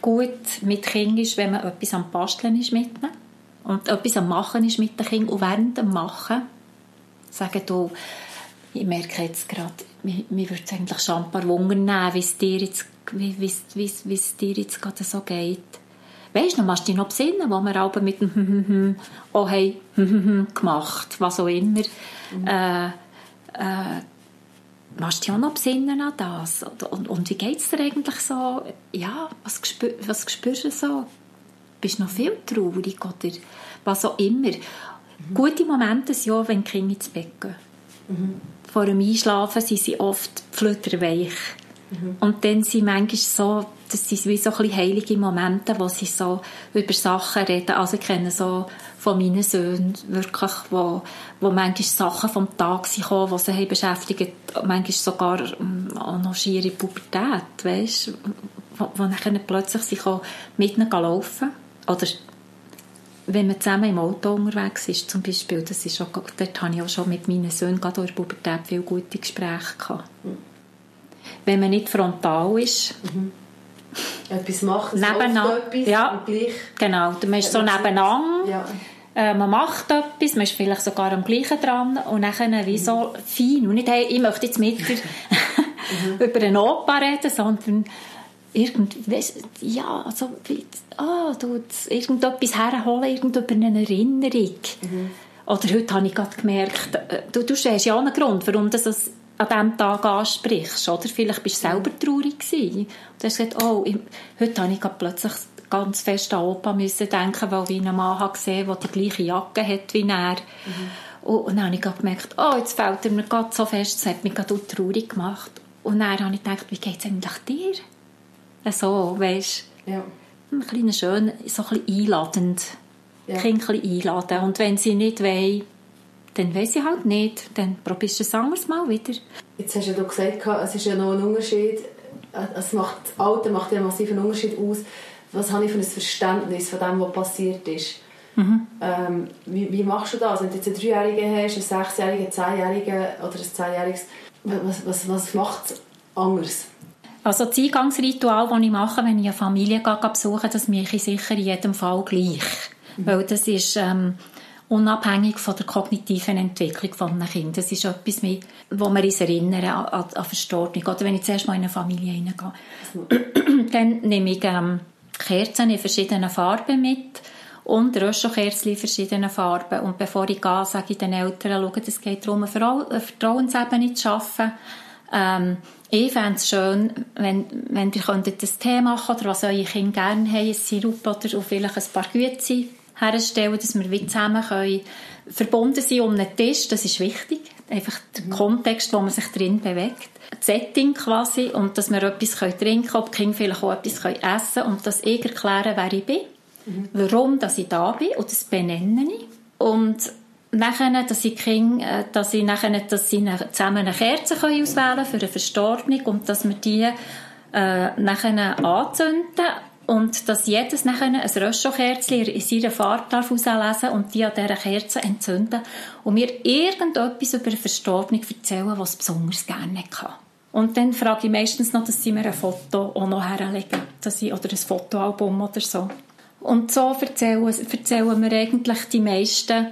gut mit Kindern ist, wenn man etwas am Basteln ist mit ihnen und etwas am Machen ist mit den Kindern und während dem Machen sagen du, Ich merke jetzt gerade, mir, mir würde es eigentlich schon ein paar Wunder nehmen, wie es dir jetzt, wie, wie, wie, wie es dir jetzt gerade so geht. Weißt du, machst du dich noch besinnen, wo wir aber mit dem [LAUGHS] oh hey, [LAUGHS] gemacht, was auch immer. Mhm. Äh, äh, machst du dich auch noch besinnen an das? Und, und, wie geht es dir eigentlich so? Ja, was, spür, was spürst du so? Bist du noch viel traurig oder was auch immer? Mhm. Gute Momente sind ja, wenn die Kinder ins Bett gehen. Mhm. Vor dem Einschlafen sind sie oft flutterweich. Mhm. Und dann sind manchmal so, das sind wie so heilige Momente, wo sie so über Sachen reden. Also ich kenne so von meinen Söhnen wirklich, wo, wo manchmal Sachen vom Tag sind gekommen, die sie haben beschäftigt, manchmal sogar ähm, auch noch schiere Pubertät, weißt, wo, wo dann plötzlich sie mit ihnen laufen oder wenn man zusammen im Auto unterwegs ist, zum Beispiel, das ist auch, dort habe ich auch schon mit meinen Söhnen gerade durch Pubertät viele gute Gespräche gehabt. Wenn man nicht frontal ist, mhm. Etwas macht, nebeneinander, etwas ja, gleich genau, man ist so nebeneinander, ja. äh, man macht etwas, man ist vielleicht sogar am gleichen dran und dann wie so fein und nicht, hey, ich möchte jetzt mit dir mhm. [LAUGHS] über einen Opa reden, sondern irgendwie, ja, also, ah, du, irgendetwas herholen, irgendeine Erinnerung. Mhm. Oder heute habe ich gerade gemerkt, äh, du, du hast ja auch einen Grund, warum das an diesem Tag ansprichst, oder? Vielleicht bist du selber traurig gewesen. Du hast gesagt, oh, ich, heute habe ich plötzlich ganz fest an Opa müssen denken, weil ich einen Mann habe gesehen der die gleiche Jacke hat wie er. Mhm. Und dann habe ich gemerkt, oh, jetzt fällt er mir gerade so fest, das hat mich gerade traurig gemacht. Und dann habe ich gedacht, wie geht es eigentlich dir? So, weißt ja. ein bisschen schön, so ein bisschen einladend. Ja. Kind ein bisschen einladen. Und wenn sie nicht wollen, dann weiß ich halt nicht. Dann probierst du es anderes Mal wieder. Jetzt hast du ja gesagt, es ist ja noch ein Unterschied. Es macht, das Alter macht ja einen massiven Unterschied aus. Was habe ich für ein Verständnis von dem, was passiert ist? Mhm. Ähm, wie, wie, machst du das? Wenn du jetzt einen Dreijährigen hast, einen Sechsjährigen, einen Zehnjährigen oder ein Zehnjähriges, was, was, was macht es anders? Also das Eingangsritual, das ich mache, wenn ich eine Familie besuche, das mache ich sicher in jedem Fall gleich. Mhm. Weil das ist ähm, unabhängig von der kognitiven Entwicklung von einem Kind. Das ist etwas, mit, wo wir uns erinnern an, an, an Verstorbung. Oder wenn ich zuerst mal in eine Familie hineingehe, dann nehme ich ähm, Kerzen in verschiedenen Farben mit und Röschelkerzen in verschiedenen Farben. Und bevor ich gehe, sage ich den Eltern, schauen, es geht darum, eine Vertrauensebene zu schaffen. Ähm, ich fände es schön, wenn, wenn ihr könntet das Tee machen oder was eure Kinder gerne haben, ein Sirup oder vielleicht ein paar Güte herstellen, dass wir wie zusammen können verbunden sein um einen Tisch. Das ist wichtig. Einfach der mhm. Kontext, wo man sich drin bewegt. Das Setting quasi und dass wir etwas trinken können, ob die Kinder vielleicht auch etwas essen können und dass ich erkläre, wer ich bin, mhm. warum dass ich da bin und das benenne ich. Und nachher, dass ich Kinder, äh, dass ich nachher, dass sie zusammen eine Kerze können auswählen für eine Verstorbung und dass wir die äh, nachher anzünden und dass jedes nachher ein Röschelkerzchen in seiner Farbe darf auslesen und die an dieser Kerze entzünden und mir irgendetwas über eine Verstorbene erzählen, was besonders gerne hatte. Und dann frage ich meistens noch, dass sie mir ein Foto auch noch herlegen, dass ich, oder ein Fotoalbum oder so. Und so erzählen, erzählen wir eigentlich die meisten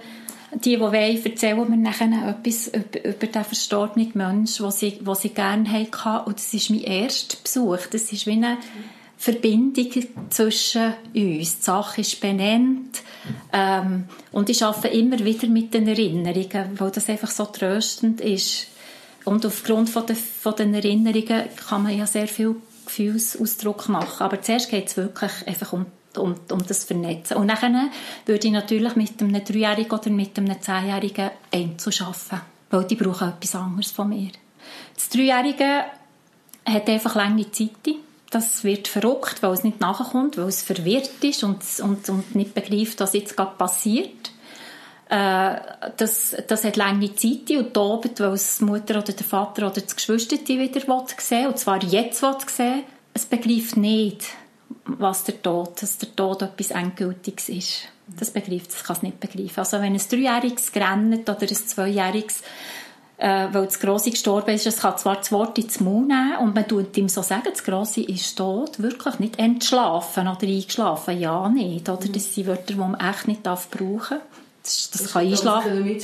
die, die wollen, erzählen mir nachher etwas über, über den verstorbenen Menschen, den sie, sie gerne hatten. Und das ist mein erster Besuch. Das ist wie eine Verbindung zwischen uns. Die Sache ist benannt. Ähm, und ich arbeite immer wieder mit den Erinnerungen, weil das einfach so tröstend ist. Und aufgrund von, der, von den Erinnerungen kann man ja sehr viel Gefühlsausdruck machen. Aber zuerst geht es wirklich einfach um um, um das Vernetzen. Und dann würde ich natürlich mit einem Dreijährigen oder mit einem Zehnjährigen arbeiten, weil die brauchen etwas anderes von mir. Das Dreijährige hat einfach lange Zeit. Das wird verrückt, weil es nicht nachkommt, weil es verwirrt ist und, und, und nicht begreift, was jetzt gerade passiert. Äh, das, das hat lange Zeit und tobt, weil es die Mutter oder der Vater oder das Geschwister wieder sehen will, und zwar jetzt will sehen. Es begreift nicht, was der Tod, dass der Tod etwas Endgültiges ist. Das begreift es, kann es nicht begreifen. Also wenn ein Dreijähriges grennt oder ein Zweijähriges, äh, weil das Grosse gestorben ist, es kann zwar das Wort ins Mund nehmen und man tut ihm so sagen, das Grosse ist tot, wirklich nicht entschlafen oder eingeschlafen, ja nicht, oder? Das sind Wörter, die man echt nicht darf brauchen Das, das, das kann Einschlafen...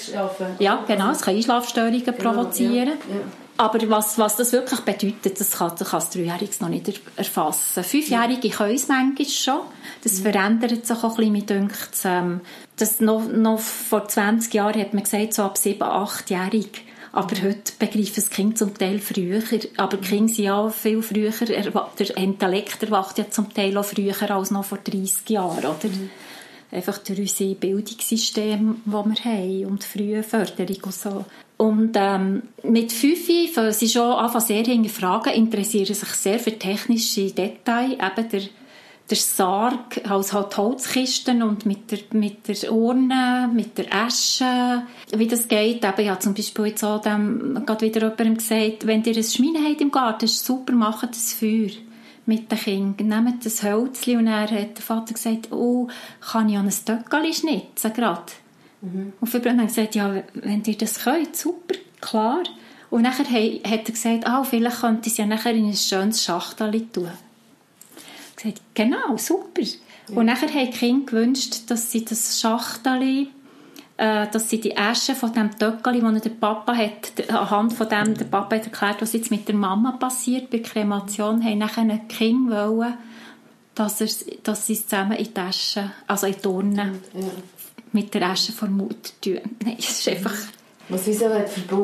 Ja, genau, es kann Einschlafstörungen genau, provozieren. Ja, ja. Aber was, was das wirklich bedeutet, das kann, das kann das Dreijährige noch nicht erfassen. Fünfjährige können es manchmal schon. Das mhm. verändert sich auch ein bisschen, mir denkt, ähm, das noch, noch vor 20 Jahren hat man gesagt, so ab 7, 8-jährig. Aber heute begreifen das Kind zum Teil früher. Aber die Kinder sind ja viel früher, der Intellekt erwacht ja zum Teil auch früher als noch vor 30 Jahren, oder? Mhm einfach durch unser Bildungssystem, das wir haben und frühe Förderung und so. Und ähm, mit fünf fangen sie schon an, sehr Fragen, interessieren sich sehr für technische Details, eben der, der Sarg, als halt Holzkisten und mit der, mit der Urne, mit der Asche, wie das geht. Eben, ich habe zum Beispiel jetzt auch dem, gerade wieder jemandem gesagt, wenn ihr ein Schwein habt im Garten, ist super, macht das Feuer mit den Kindern. Nehmt das Hölzchen und er hat der Vater gesagt, oh, kann ich an ein Töckchen schnitzen gerade? Mhm. Und wir haben gesagt, ja, wenn ihr das könnt, super, klar. Und nachher hat er gesagt, oh, vielleicht könnte ich es ja nachher in ein schönes Schachtel tun. Gesagt, genau, super. Ja. Und nachher haben die Kinder gewünscht, dass sie das Schachtel äh, dass sie die Asche von dem Töckeli, das der Papa hat, anhand von dem, der Papa hat erklärt, was jetzt mit der Mama passiert bei Kremation, haben nachher ein Kind wollen, dass, er, dass sie es zusammen in die Asche, also in die Urne, ja. mit der Asche von Mutter tun. [LAUGHS] Nein, es ist einfach... Was wie so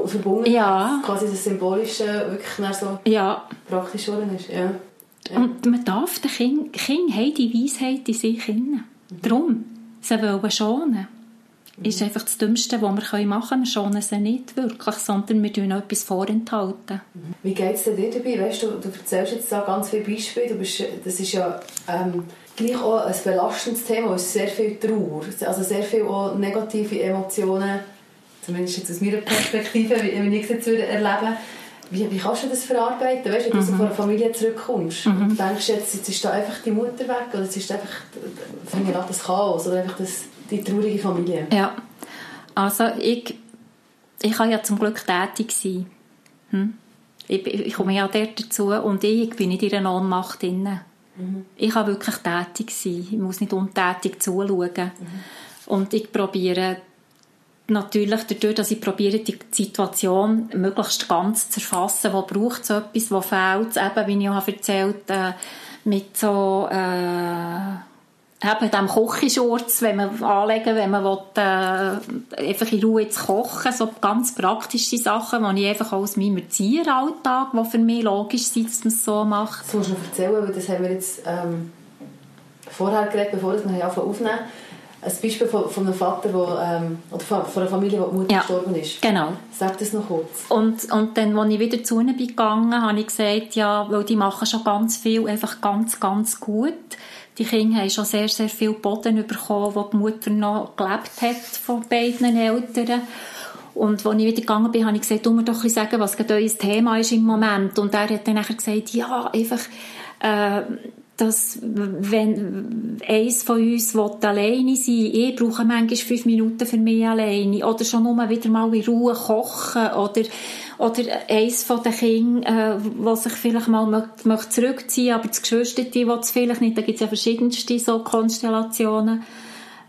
verbunden ja. quasi das Symbolische wirklich so ja. praktisch geworden ist. Ja. Ja. Und man darf den Kindern, Kinder haben die Weisheit in sich hinein. Mhm. Darum, sie wollen schonen ist einfach das Dümmste, was wir machen können. Wir schonen sie nicht wirklich, sondern wir tun etwas vorenthalten. Wie geht es dir dabei? Weißt du, du erzählst jetzt da ganz viele Beispiele. Du bist, das ist ja ähm, gleich auch ein belastendes Thema. Es ist sehr viel Trauer, also sehr viele auch negative Emotionen, zumindest jetzt aus meiner Perspektive, wie ich es jetzt erleben wie, wie kannst du das verarbeiten, weißt, wenn du mhm. von einer Familie zurückkommst mhm. und denkst, jetzt, jetzt ist da einfach die Mutter weg oder jetzt ist einfach das Chaos oder einfach das die traurige Familie. Ja, also ich, ich kann ja zum Glück tätig sein. Hm? Ich, ich komme ja dort dazu und ich bin nicht in einer Ohnmacht drin. Mhm. Ich kann wirklich tätig sein. Ich muss nicht untätig zuschauen. Mhm. Und ich probiere natürlich dadurch, dass ich probiere, die Situation möglichst ganz zu erfassen. Wo braucht es etwas, wo fehlt es? Eben, wie ich auch erzählt äh, mit so... Äh, eben dem Kochischurz, wenn man anlegen, wenn man will, äh, einfach in Ruhe zu kochen, so ganz praktische Sachen, die ich einfach aus meinem Erzieheralltag, die für mich logisch sind, dass man es so macht. Das musst du noch erzählen, weil das haben wir jetzt ähm, vorher geredet, bevor wir anfangen aufnehmen. Ein Beispiel von, von einem Vater, wo, ähm, oder von, einer Familie, wo die Mutter ja, gestorben ist. genau. Sag das noch kurz. Und, und dann, als ich wieder zu ihnen bin gegangen, habe ich gesagt, ja, weil die machen schon ganz viel, einfach ganz, ganz gut die Kinder haben schon sehr, sehr viel Boden bekommen, wo die Mutter noch gelebt hat von beiden Eltern. Und als ich wieder gegangen bin, habe ich gesagt, du mir doch sagen, was euer Thema ist im Moment. Und er hat dann nachher gesagt, ja, einfach, äh, dass wenn eins von uns alleine sein will, ich brauche manchmal fünf Minuten für mich alleine oder schon nur wieder mal in Ruhe kochen oder, oder eins von den Kindern, äh, was sich vielleicht mal möchte, möchte zurückziehen aber das Geschwister, will es vielleicht nicht, da gibt es ja verschiedenste so Konstellationen.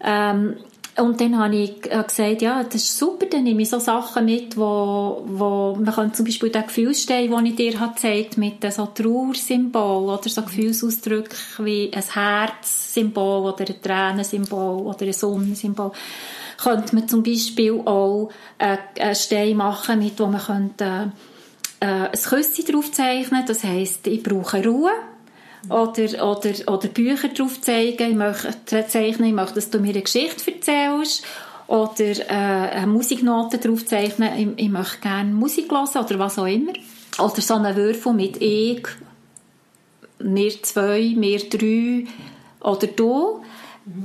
Ähm, und dann habe ich äh, gesagt, ja, das ist super, dann nehme ich so Sachen mit, wo, wo man kann zum Beispiel den Gefühlsstein, den ich dir habe gezeigt mit so Trauersymbol oder so Gefühlsausdrücke wie ein Herzsymbol oder ein Tränensymbol oder ein Sonnensymbol, könnte man zum Beispiel auch äh, einen Stein machen, mit wo man könnte, äh, ein Küsschen draufzeichnen, das heisst, ich brauche Ruhe, oder, oder, oder Bücher drauf zeigen. Ich möchte zeichnen, ich möchte, dass du mir eine Geschichte erzählst. Oder äh, eine drauf zeichnen, ich, ich möchte gerne Musik hören oder was auch immer. Oder so einen Würfel mit ich, wir zwei, wir drei oder du.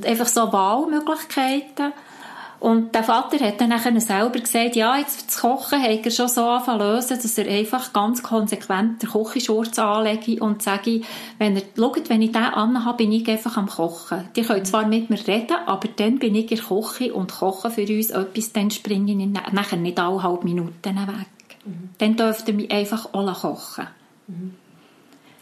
Einfach so Wahlmöglichkeiten. Und der Vater hat dann nachher selber gesagt, ja, jetzt das Kochen hat er schon so anfangen lösen, dass er einfach ganz konsequent den Kochischurz anlege und sage, wenn er, schaut, wenn ich den anhabe, bin ich einfach am Kochen. Die können zwar mit mir reden, aber dann bin ich in der Küche und koche für uns etwas, dann springe ich nachher nicht alle halbe Minuten weg. Mhm. Dann dürft ihr mich einfach alle kochen. Mhm.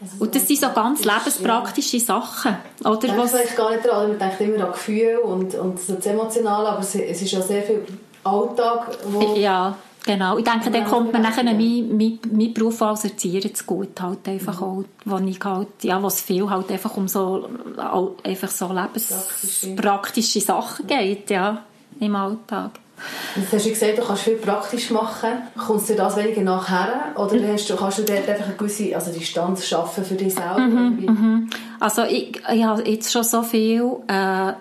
Also und das sind so ganz lebenspraktische ja. Sachen. Oder ich was ich gar nicht dran. Man denkt immer an Gefühle und, und das Emotionale, aber es, es ist ja sehr viel Alltag, wo... Ja, genau. Ich denke, dann kommt man nachher mein, mein, mein Beruf als Erzieher zu gut, halt einfach mhm. auch, wo ich halt, ja, was viel halt einfach um so, einfach so lebenspraktische Sachen geht, ja, im Alltag. Jetzt hast du gesagt, du kannst viel praktisch machen. Kommst du das weniger nachher? Oder hast du, kannst du dort einfach eine gewisse also Distanz schaffen für dich selber? Mhm, mhm. Also ich, ich habe jetzt schon so viele äh,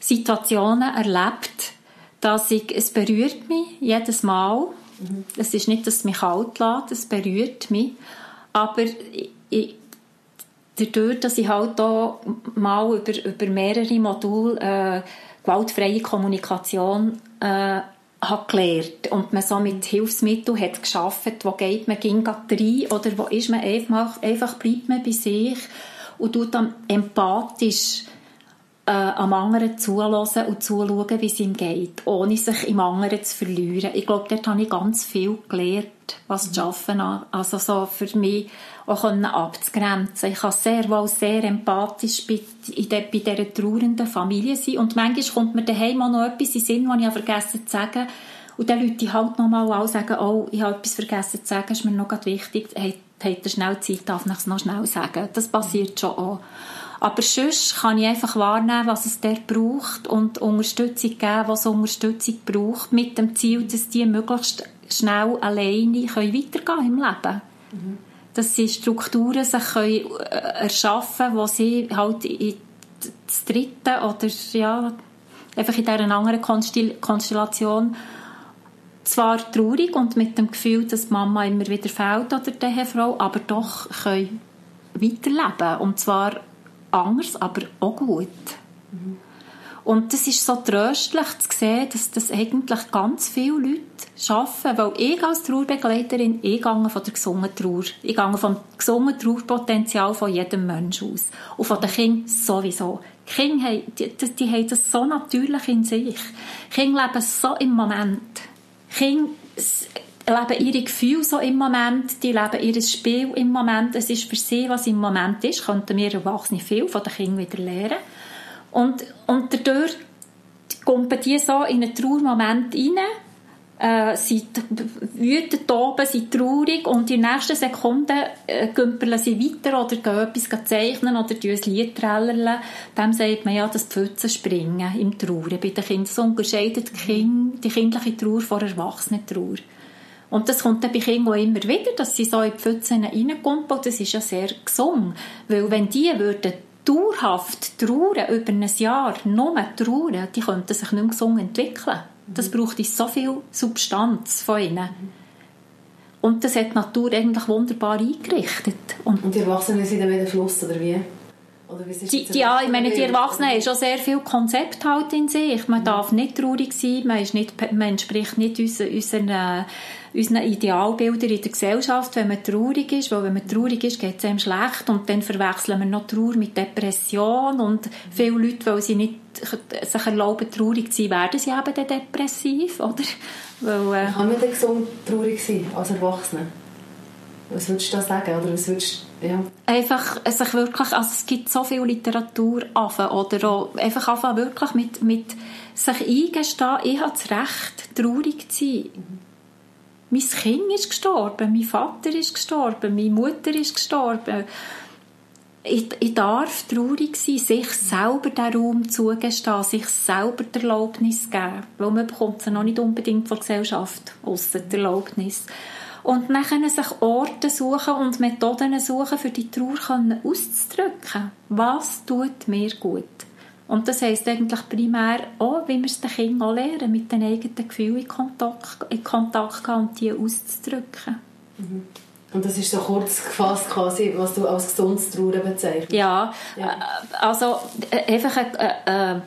Situationen erlebt, dass ich, es berührt mich jedes Mal. Mhm. Es ist nicht, dass es mich kalt lässt, es berührt mich. Aber ich, ich, dadurch, dass ich halt da mal über, über mehrere Module äh, gewaltfreie Kommunikation äh, habe gelernt und man so mit Hilfsmitteln hat geschafft, wo geht man ging rein oder wo ist man einfach, einfach bleibt man bei sich und tut dann empathisch äh, am anderen zuhören und zuschauen, wie es ihm geht, ohne sich im anderen zu verlieren. Ich glaube, dort habe ich ganz viel gelernt, was das Arbeiten an. Also so für mich auch abzugrenzen. Ich kann sehr wohl sehr empathisch bei, de, bei dieser trauernden Familie sein und manchmal kommt mir daheim auch noch etwas in Sinn, was ich vergessen zu sagen und dann Leute halt nochmal auch sagen, oh, ich habe etwas vergessen zu sagen, ist mir noch wichtig, habt ihr schnell Zeit, darf ich es noch schnell sagen. Das passiert schon auch. Aber sonst kann ich einfach wahrnehmen, was es der braucht und Unterstützung geben, was Unterstützung braucht, mit dem Ziel, dass die möglichst schnell alleine können weitergehen im Leben. Mhm. Dass sie Strukturen sich können äh, erschaffen können, wo sie halt in das Dritte oder ja, einfach in dieser anderen Konstellation zwar traurig und mit dem Gefühl, dass die Mama immer wieder fehlt oder die Ehefrau, aber doch können weiterleben und zwar anders, aber auch gut. Mhm. Und das ist so tröstlich zu sehen, dass das eigentlich ganz viele Leute schaffen, weil ich als Trauerbegleiterin, ich gehe von der gesungenen Trauer, ich gehe vom gesungenen Trauerpotenzial von jedem Menschen aus. Und von den Kindern sowieso. Die Kinder haben, die, die haben das so natürlich in sich. Die Kinder leben so im Moment. Die Kinder leben ihre Gefühle so im Moment, die leben ihr Spiel im Moment. Es ist für sie, was im Moment ist, könnten wir Erwachsene viel von den Kindern wieder lernen. Und, und dadurch kommen die so in einen Trauermoment rein, äh, sie wüten oben, sind traurig und in der nächsten Sekunde äh, gümpeln sie weiter oder gehen etwas zeichnen oder ein Lied trällern. Dem sagt man ja, das Pfützen springen im Trauern. Bei den Kindern so unterscheidet kind, die kindliche Trauer von erwachsenen Trauer. Und das kommt dann bei Kindern immer wieder, dass sie so in die Pfützen reinkommen. Und das ist ja sehr gesund. Weil wenn die würden dauerhaft trauern, über ein Jahr nur trauern, die könnten sich nicht mehr gesund entwickeln. Das braucht so viel Substanz von ihnen. Und das hat die Natur eigentlich wunderbar eingerichtet. Und, und die Erwachsenen sind dann wieder Fluss, oder wie? Die, ja, ich meine, die Erwachsenen haben schon sehr viel Konzept halt in sich. Man darf nicht traurig sein, man, ist nicht, man entspricht nicht unseren, unseren, unseren Idealbildern in der Gesellschaft, wenn man traurig ist, weil wenn man traurig ist, geht es einem schlecht und dann verwechseln wir noch Trauer mit Depression und viele Leute, weil sie nicht sich erlauben, traurig zu sein, werden sie eben dann depressiv, [LAUGHS] oder? Weil, äh, Kann man denn gesund traurig sein als Erwachsener? Was würdest du da sagen? Oder was würdest, ja. Einfach sich wirklich, also es gibt so viel Literatur oder auch einfach anfangen wirklich mit, mit sich eingestehen, ich habe das Recht, traurig zu sein. Mhm. Mein Kind ist gestorben, mein Vater ist gestorben, meine Mutter ist gestorben. Ich, ich darf traurig sein, sich selber den Raum zugestehen, sich selber die Erlaubnis geben. Weil man bekommt sie noch nicht unbedingt von der Gesellschaft, ausser der Erlaubnis. Und dann sich Orte suchen und Methoden suchen, für die Trauer auszudrücken. Was tut mir gut? Und das heisst eigentlich primär auch, wie wir es den Kindern auch lernen, mit den eigenen Gefühlen in Kontakt, in Kontakt gehen und die auszudrücken. Mhm. Und das ist so kurz gefasst quasi, was du als gesundes Trauern bezeichnest. Ja, ja. Äh, also äh, einfach ein, äh,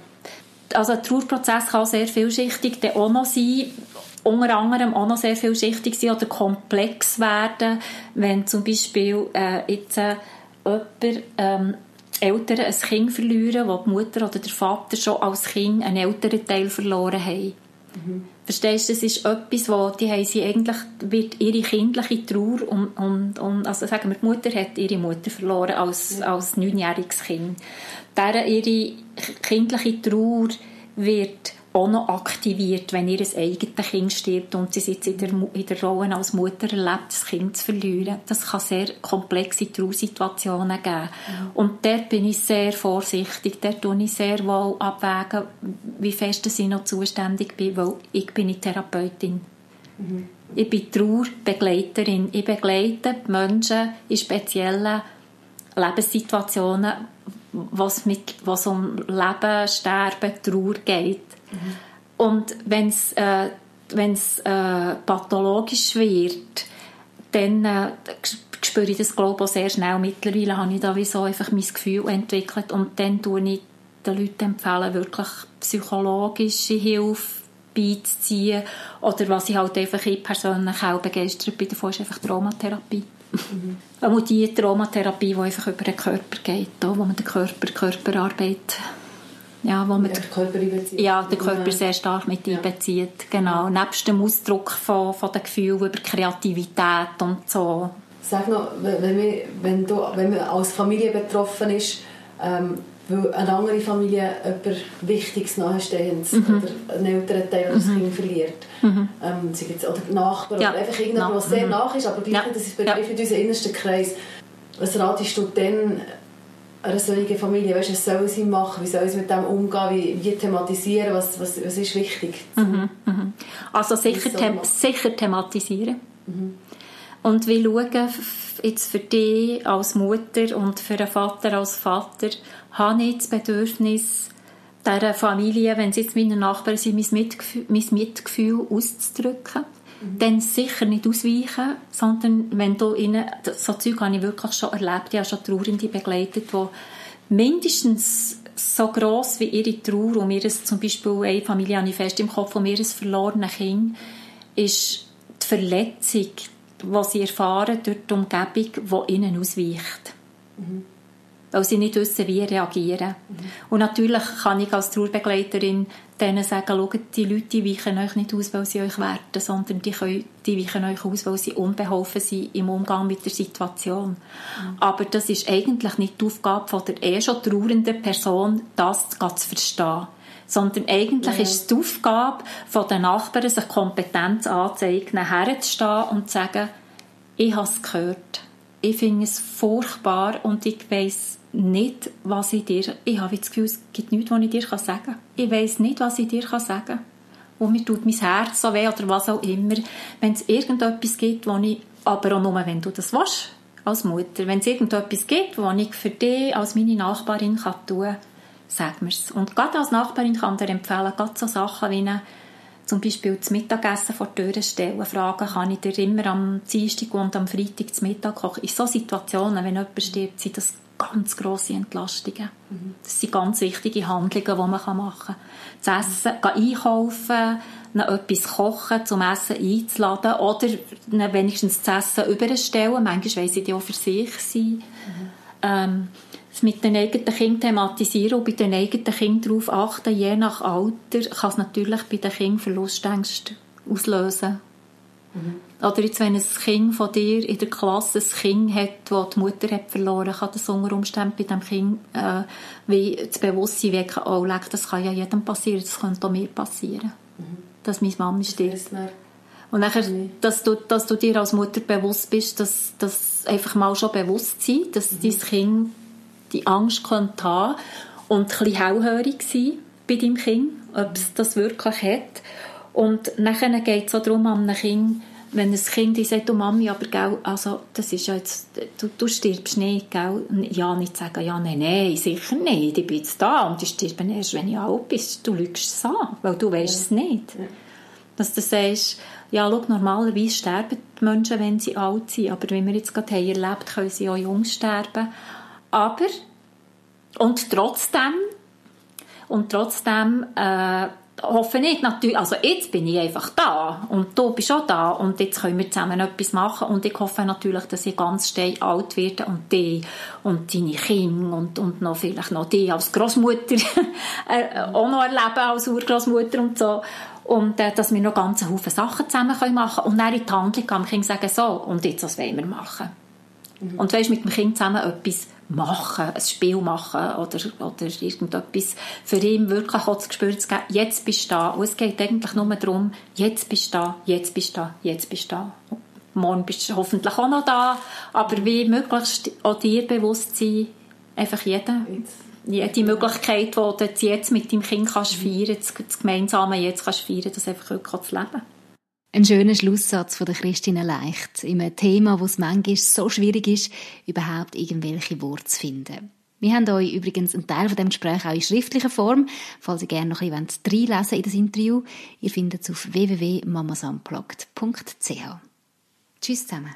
also ein Trauerprozess kann sehr vielschichtig auch noch sein unter anderem auch noch sehr vielschichtig sein oder komplex werden, wenn zum Beispiel äh, jetzt äh, jemand, ähm, Eltern ein Kind verlieren, wo die Mutter oder der Vater schon als Kind einen älteren Teil verloren haben. Mhm. Verstehst du, das ist etwas, wo die haben sie eigentlich, wird ihre kindliche Trauer und, und, und also sagen wir, die Mutter hat ihre Mutter verloren als, ja. als neunjähriges Kind. Deren ihre kindliche Trauer wird auch noch aktiviert, wenn ihr eigenes Kind stirbt und sie jetzt in der, in der Rolle als Mutter erlebt, das Kind zu verlieren. Das kann sehr komplexe Trauersituationen geben. Mhm. Und dort bin ich sehr vorsichtig. Dort tue ich sehr wohl abwägen, wie fest ich noch zuständig bin, weil ich bin eine Therapeutin. Mhm. Ich bin Trauerbegleiterin. Ich begleite die Menschen in speziellen Lebenssituationen, was, mit, was um Leben, Sterben, Trauer geht. Mhm. Und wenn es äh, äh, pathologisch wird, dann äh, spüre ich das glaube ich sehr schnell. Mittlerweile habe ich da wie so einfach mein Gefühl entwickelt und dann tue ich den Leuten empfehlen, wirklich psychologische Hilfe beizuziehen oder was ich halt einfach ich persönlich auch begeistert bin davon, ist einfach Traumatherapie. Mhm. Aber die Traumatherapie, die einfach über den Körper geht, wo man den Körper, Körperarbeit ja, wo man ja, den Körper einbezieht. Ja, den Körper sehr stark mit ja. einbezieht. Genau. Nebst dem Ausdruck von, von den Gefühlen über Kreativität und so. Sag noch, wenn, wir, wenn, du, wenn man als Familie betroffen ist, ähm, weil eine andere Familie etwas Wichtiges Nahestehendes mhm. oder einen älteren Teil, der das mhm. Kind verliert. Mhm. Ähm, oder Nachbarn ja. oder einfach irgendjemand, was sehr mhm. nach ist, aber gleich, ja. das ist betrifft ja. unseren innersten Kreis. Was ratest du denn einer solchen Familie, weißt, was soll sie machen, wie soll sie mit dem umgehen, wie, wie thematisieren, was, was, was ist wichtig? Mhm, mhm. Also sicher, them sicher thematisieren. Mhm. Und wie schauen, jetzt für dich als Mutter und für einen Vater als Vater, habe ich das Bedürfnis, dieser Familie, wenn sie jetzt meine Nachbarn sind, mein Mitgefühl, mein Mitgefühl auszudrücken. Dann sicher nicht ausweichen, sondern wenn du ihnen, so Zeug habe ich wirklich schon erlebt, ich habe schon Trauernde begleitet, die mindestens so gross wie ihre Trauer und mir zum Beispiel eine Familie habe ich fest im Kopf, mir ein verlorenes Kind, ist die Verletzung, die sie erfahren durch die Umgebung, die ihnen ausweicht. Mhm weil sie nicht wissen, wie reagieren. Mhm. Und natürlich kann ich als Trauerbegleiterin denen sagen, schaut, die Leute die weichen euch nicht aus, weil sie euch werten, sondern die, können, die weichen euch aus, weil sie unbeholfen sind im Umgang mit der Situation. Mhm. Aber das ist eigentlich nicht die Aufgabe von der eh schon trauernden Person, das zu verstehen sondern eigentlich ja. ist es die Aufgabe von den Nachbarn, sich Kompetenz anzeigen, herzustehen und zu sagen, ich habe es gehört, ich finde es furchtbar und ich weiss nicht, was ich dir... Ich habe das Gefühl, es gibt nichts, was ich dir sagen kann. Ich weiss nicht, was ich dir sagen kann. Und mir tut mein Herz so weh oder was auch immer. Wenn es irgendetwas gibt, wo ich... Aber auch nur, wenn du das willst, als Mutter. Wenn es irgendetwas gibt, was ich für dich als meine Nachbarin kann tun kann, sag mir es. Und gerade als Nachbarin kann ich dir empfehlen, gerade so Sachen wie eine zum Beispiel das Mittagessen vor die Tür stellen, fragen, kann ich dir immer am Dienstag und am Freitag zum Mittag kochen. In solchen Situationen, wenn jemand stirbt, sind das ganz grosse Entlastungen. Mhm. Das sind ganz wichtige Handlungen, die man machen kann. Das Essen, mhm. einkaufen, etwas kochen, zum Essen einzuladen oder wenigstens das Essen überstellen. Manchmal weiss ich die auch für sich sein. Mhm. Ähm, mit den eigenen Kindern thematisieren und bei den eigenen Kindern darauf achten, je nach Alter, kann es natürlich bei den Kindern Verlustängste auslösen. Mhm. Oder jetzt, wenn ein Kind von dir in der Klasse ein Kind hat, das die Mutter hat verloren kann das unter Umständen bei dem Kind äh, wie das Bewusstsein wecken, oh, leck, das kann ja jedem passieren, das könnte auch mir passieren. Mhm. Dass meine Mama stirbt. Und nachher, dass du, dass du dir als Mutter bewusst bist, dass, dass einfach mal schon bewusst sein, dass mhm. dein Kind die Angst könnte haben und ein bisschen hellhörig sein bei deinem Kind, ob es das wirklich hat. Und nachher geht es auch darum, einem Kind, wenn ein Kind sagt, oh Mami, aber gell, also, das ist ja jetzt, du, du stirbst nicht, gell? Ja, nicht sagen, ja, nein, nein, sicher nicht, ich bin jetzt da und ich sterbe erst, wenn ich alt bin. Du lügst es an, weil du weißt es nicht. Ja. Dass du sagst, ja, schau, normalerweise sterben die Menschen, wenn sie alt sind, aber wenn wir jetzt gerade haben erlebt, können sie auch jung sterben. Aber, und trotzdem, und trotzdem, äh, hoffe ich natürlich, also jetzt bin ich einfach da und du bist auch da und jetzt können wir zusammen etwas machen und ich hoffe natürlich, dass ich ganz steil alt werde und die und deine Kinder und, und noch vielleicht noch die als Großmutter [LAUGHS] äh, auch noch erleben als Urgroßmutter und so Und äh, dass wir noch ganz Haufen Sachen zusammen machen können. Und dann in die Handlung kann Kind sagen, so, und jetzt, was wollen wir machen? Mhm. Und weißt, mit dem Kind zusammen etwas machen, ein Spiel machen oder, oder irgendetwas für ihn wirklich auch das Gespür zu geben, jetzt bist du da. Und es geht eigentlich nur darum, jetzt bist du da, jetzt bist du da, jetzt bist du da. Morgen bist du hoffentlich auch noch da, aber wie möglichst auch dir bewusst sein, einfach jeder. Jetzt die Möglichkeit, die du jetzt mit deinem Kind kannst feiern kannst, das gemeinsame jetzt kannst feiern, das einfach wirklich zu leben. Ein schöner Schlusssatz von der Christine Leicht. In einem Thema, wo es manchmal so schwierig ist, überhaupt irgendwelche Worte zu finden. Wir haben euch übrigens einen Teil von dem Gespräch auch in schriftlicher Form, falls ihr gerne noch ein bisschen in das Interview. Ihr findet es auf www.mamasunplugged.ch. Tschüss zusammen.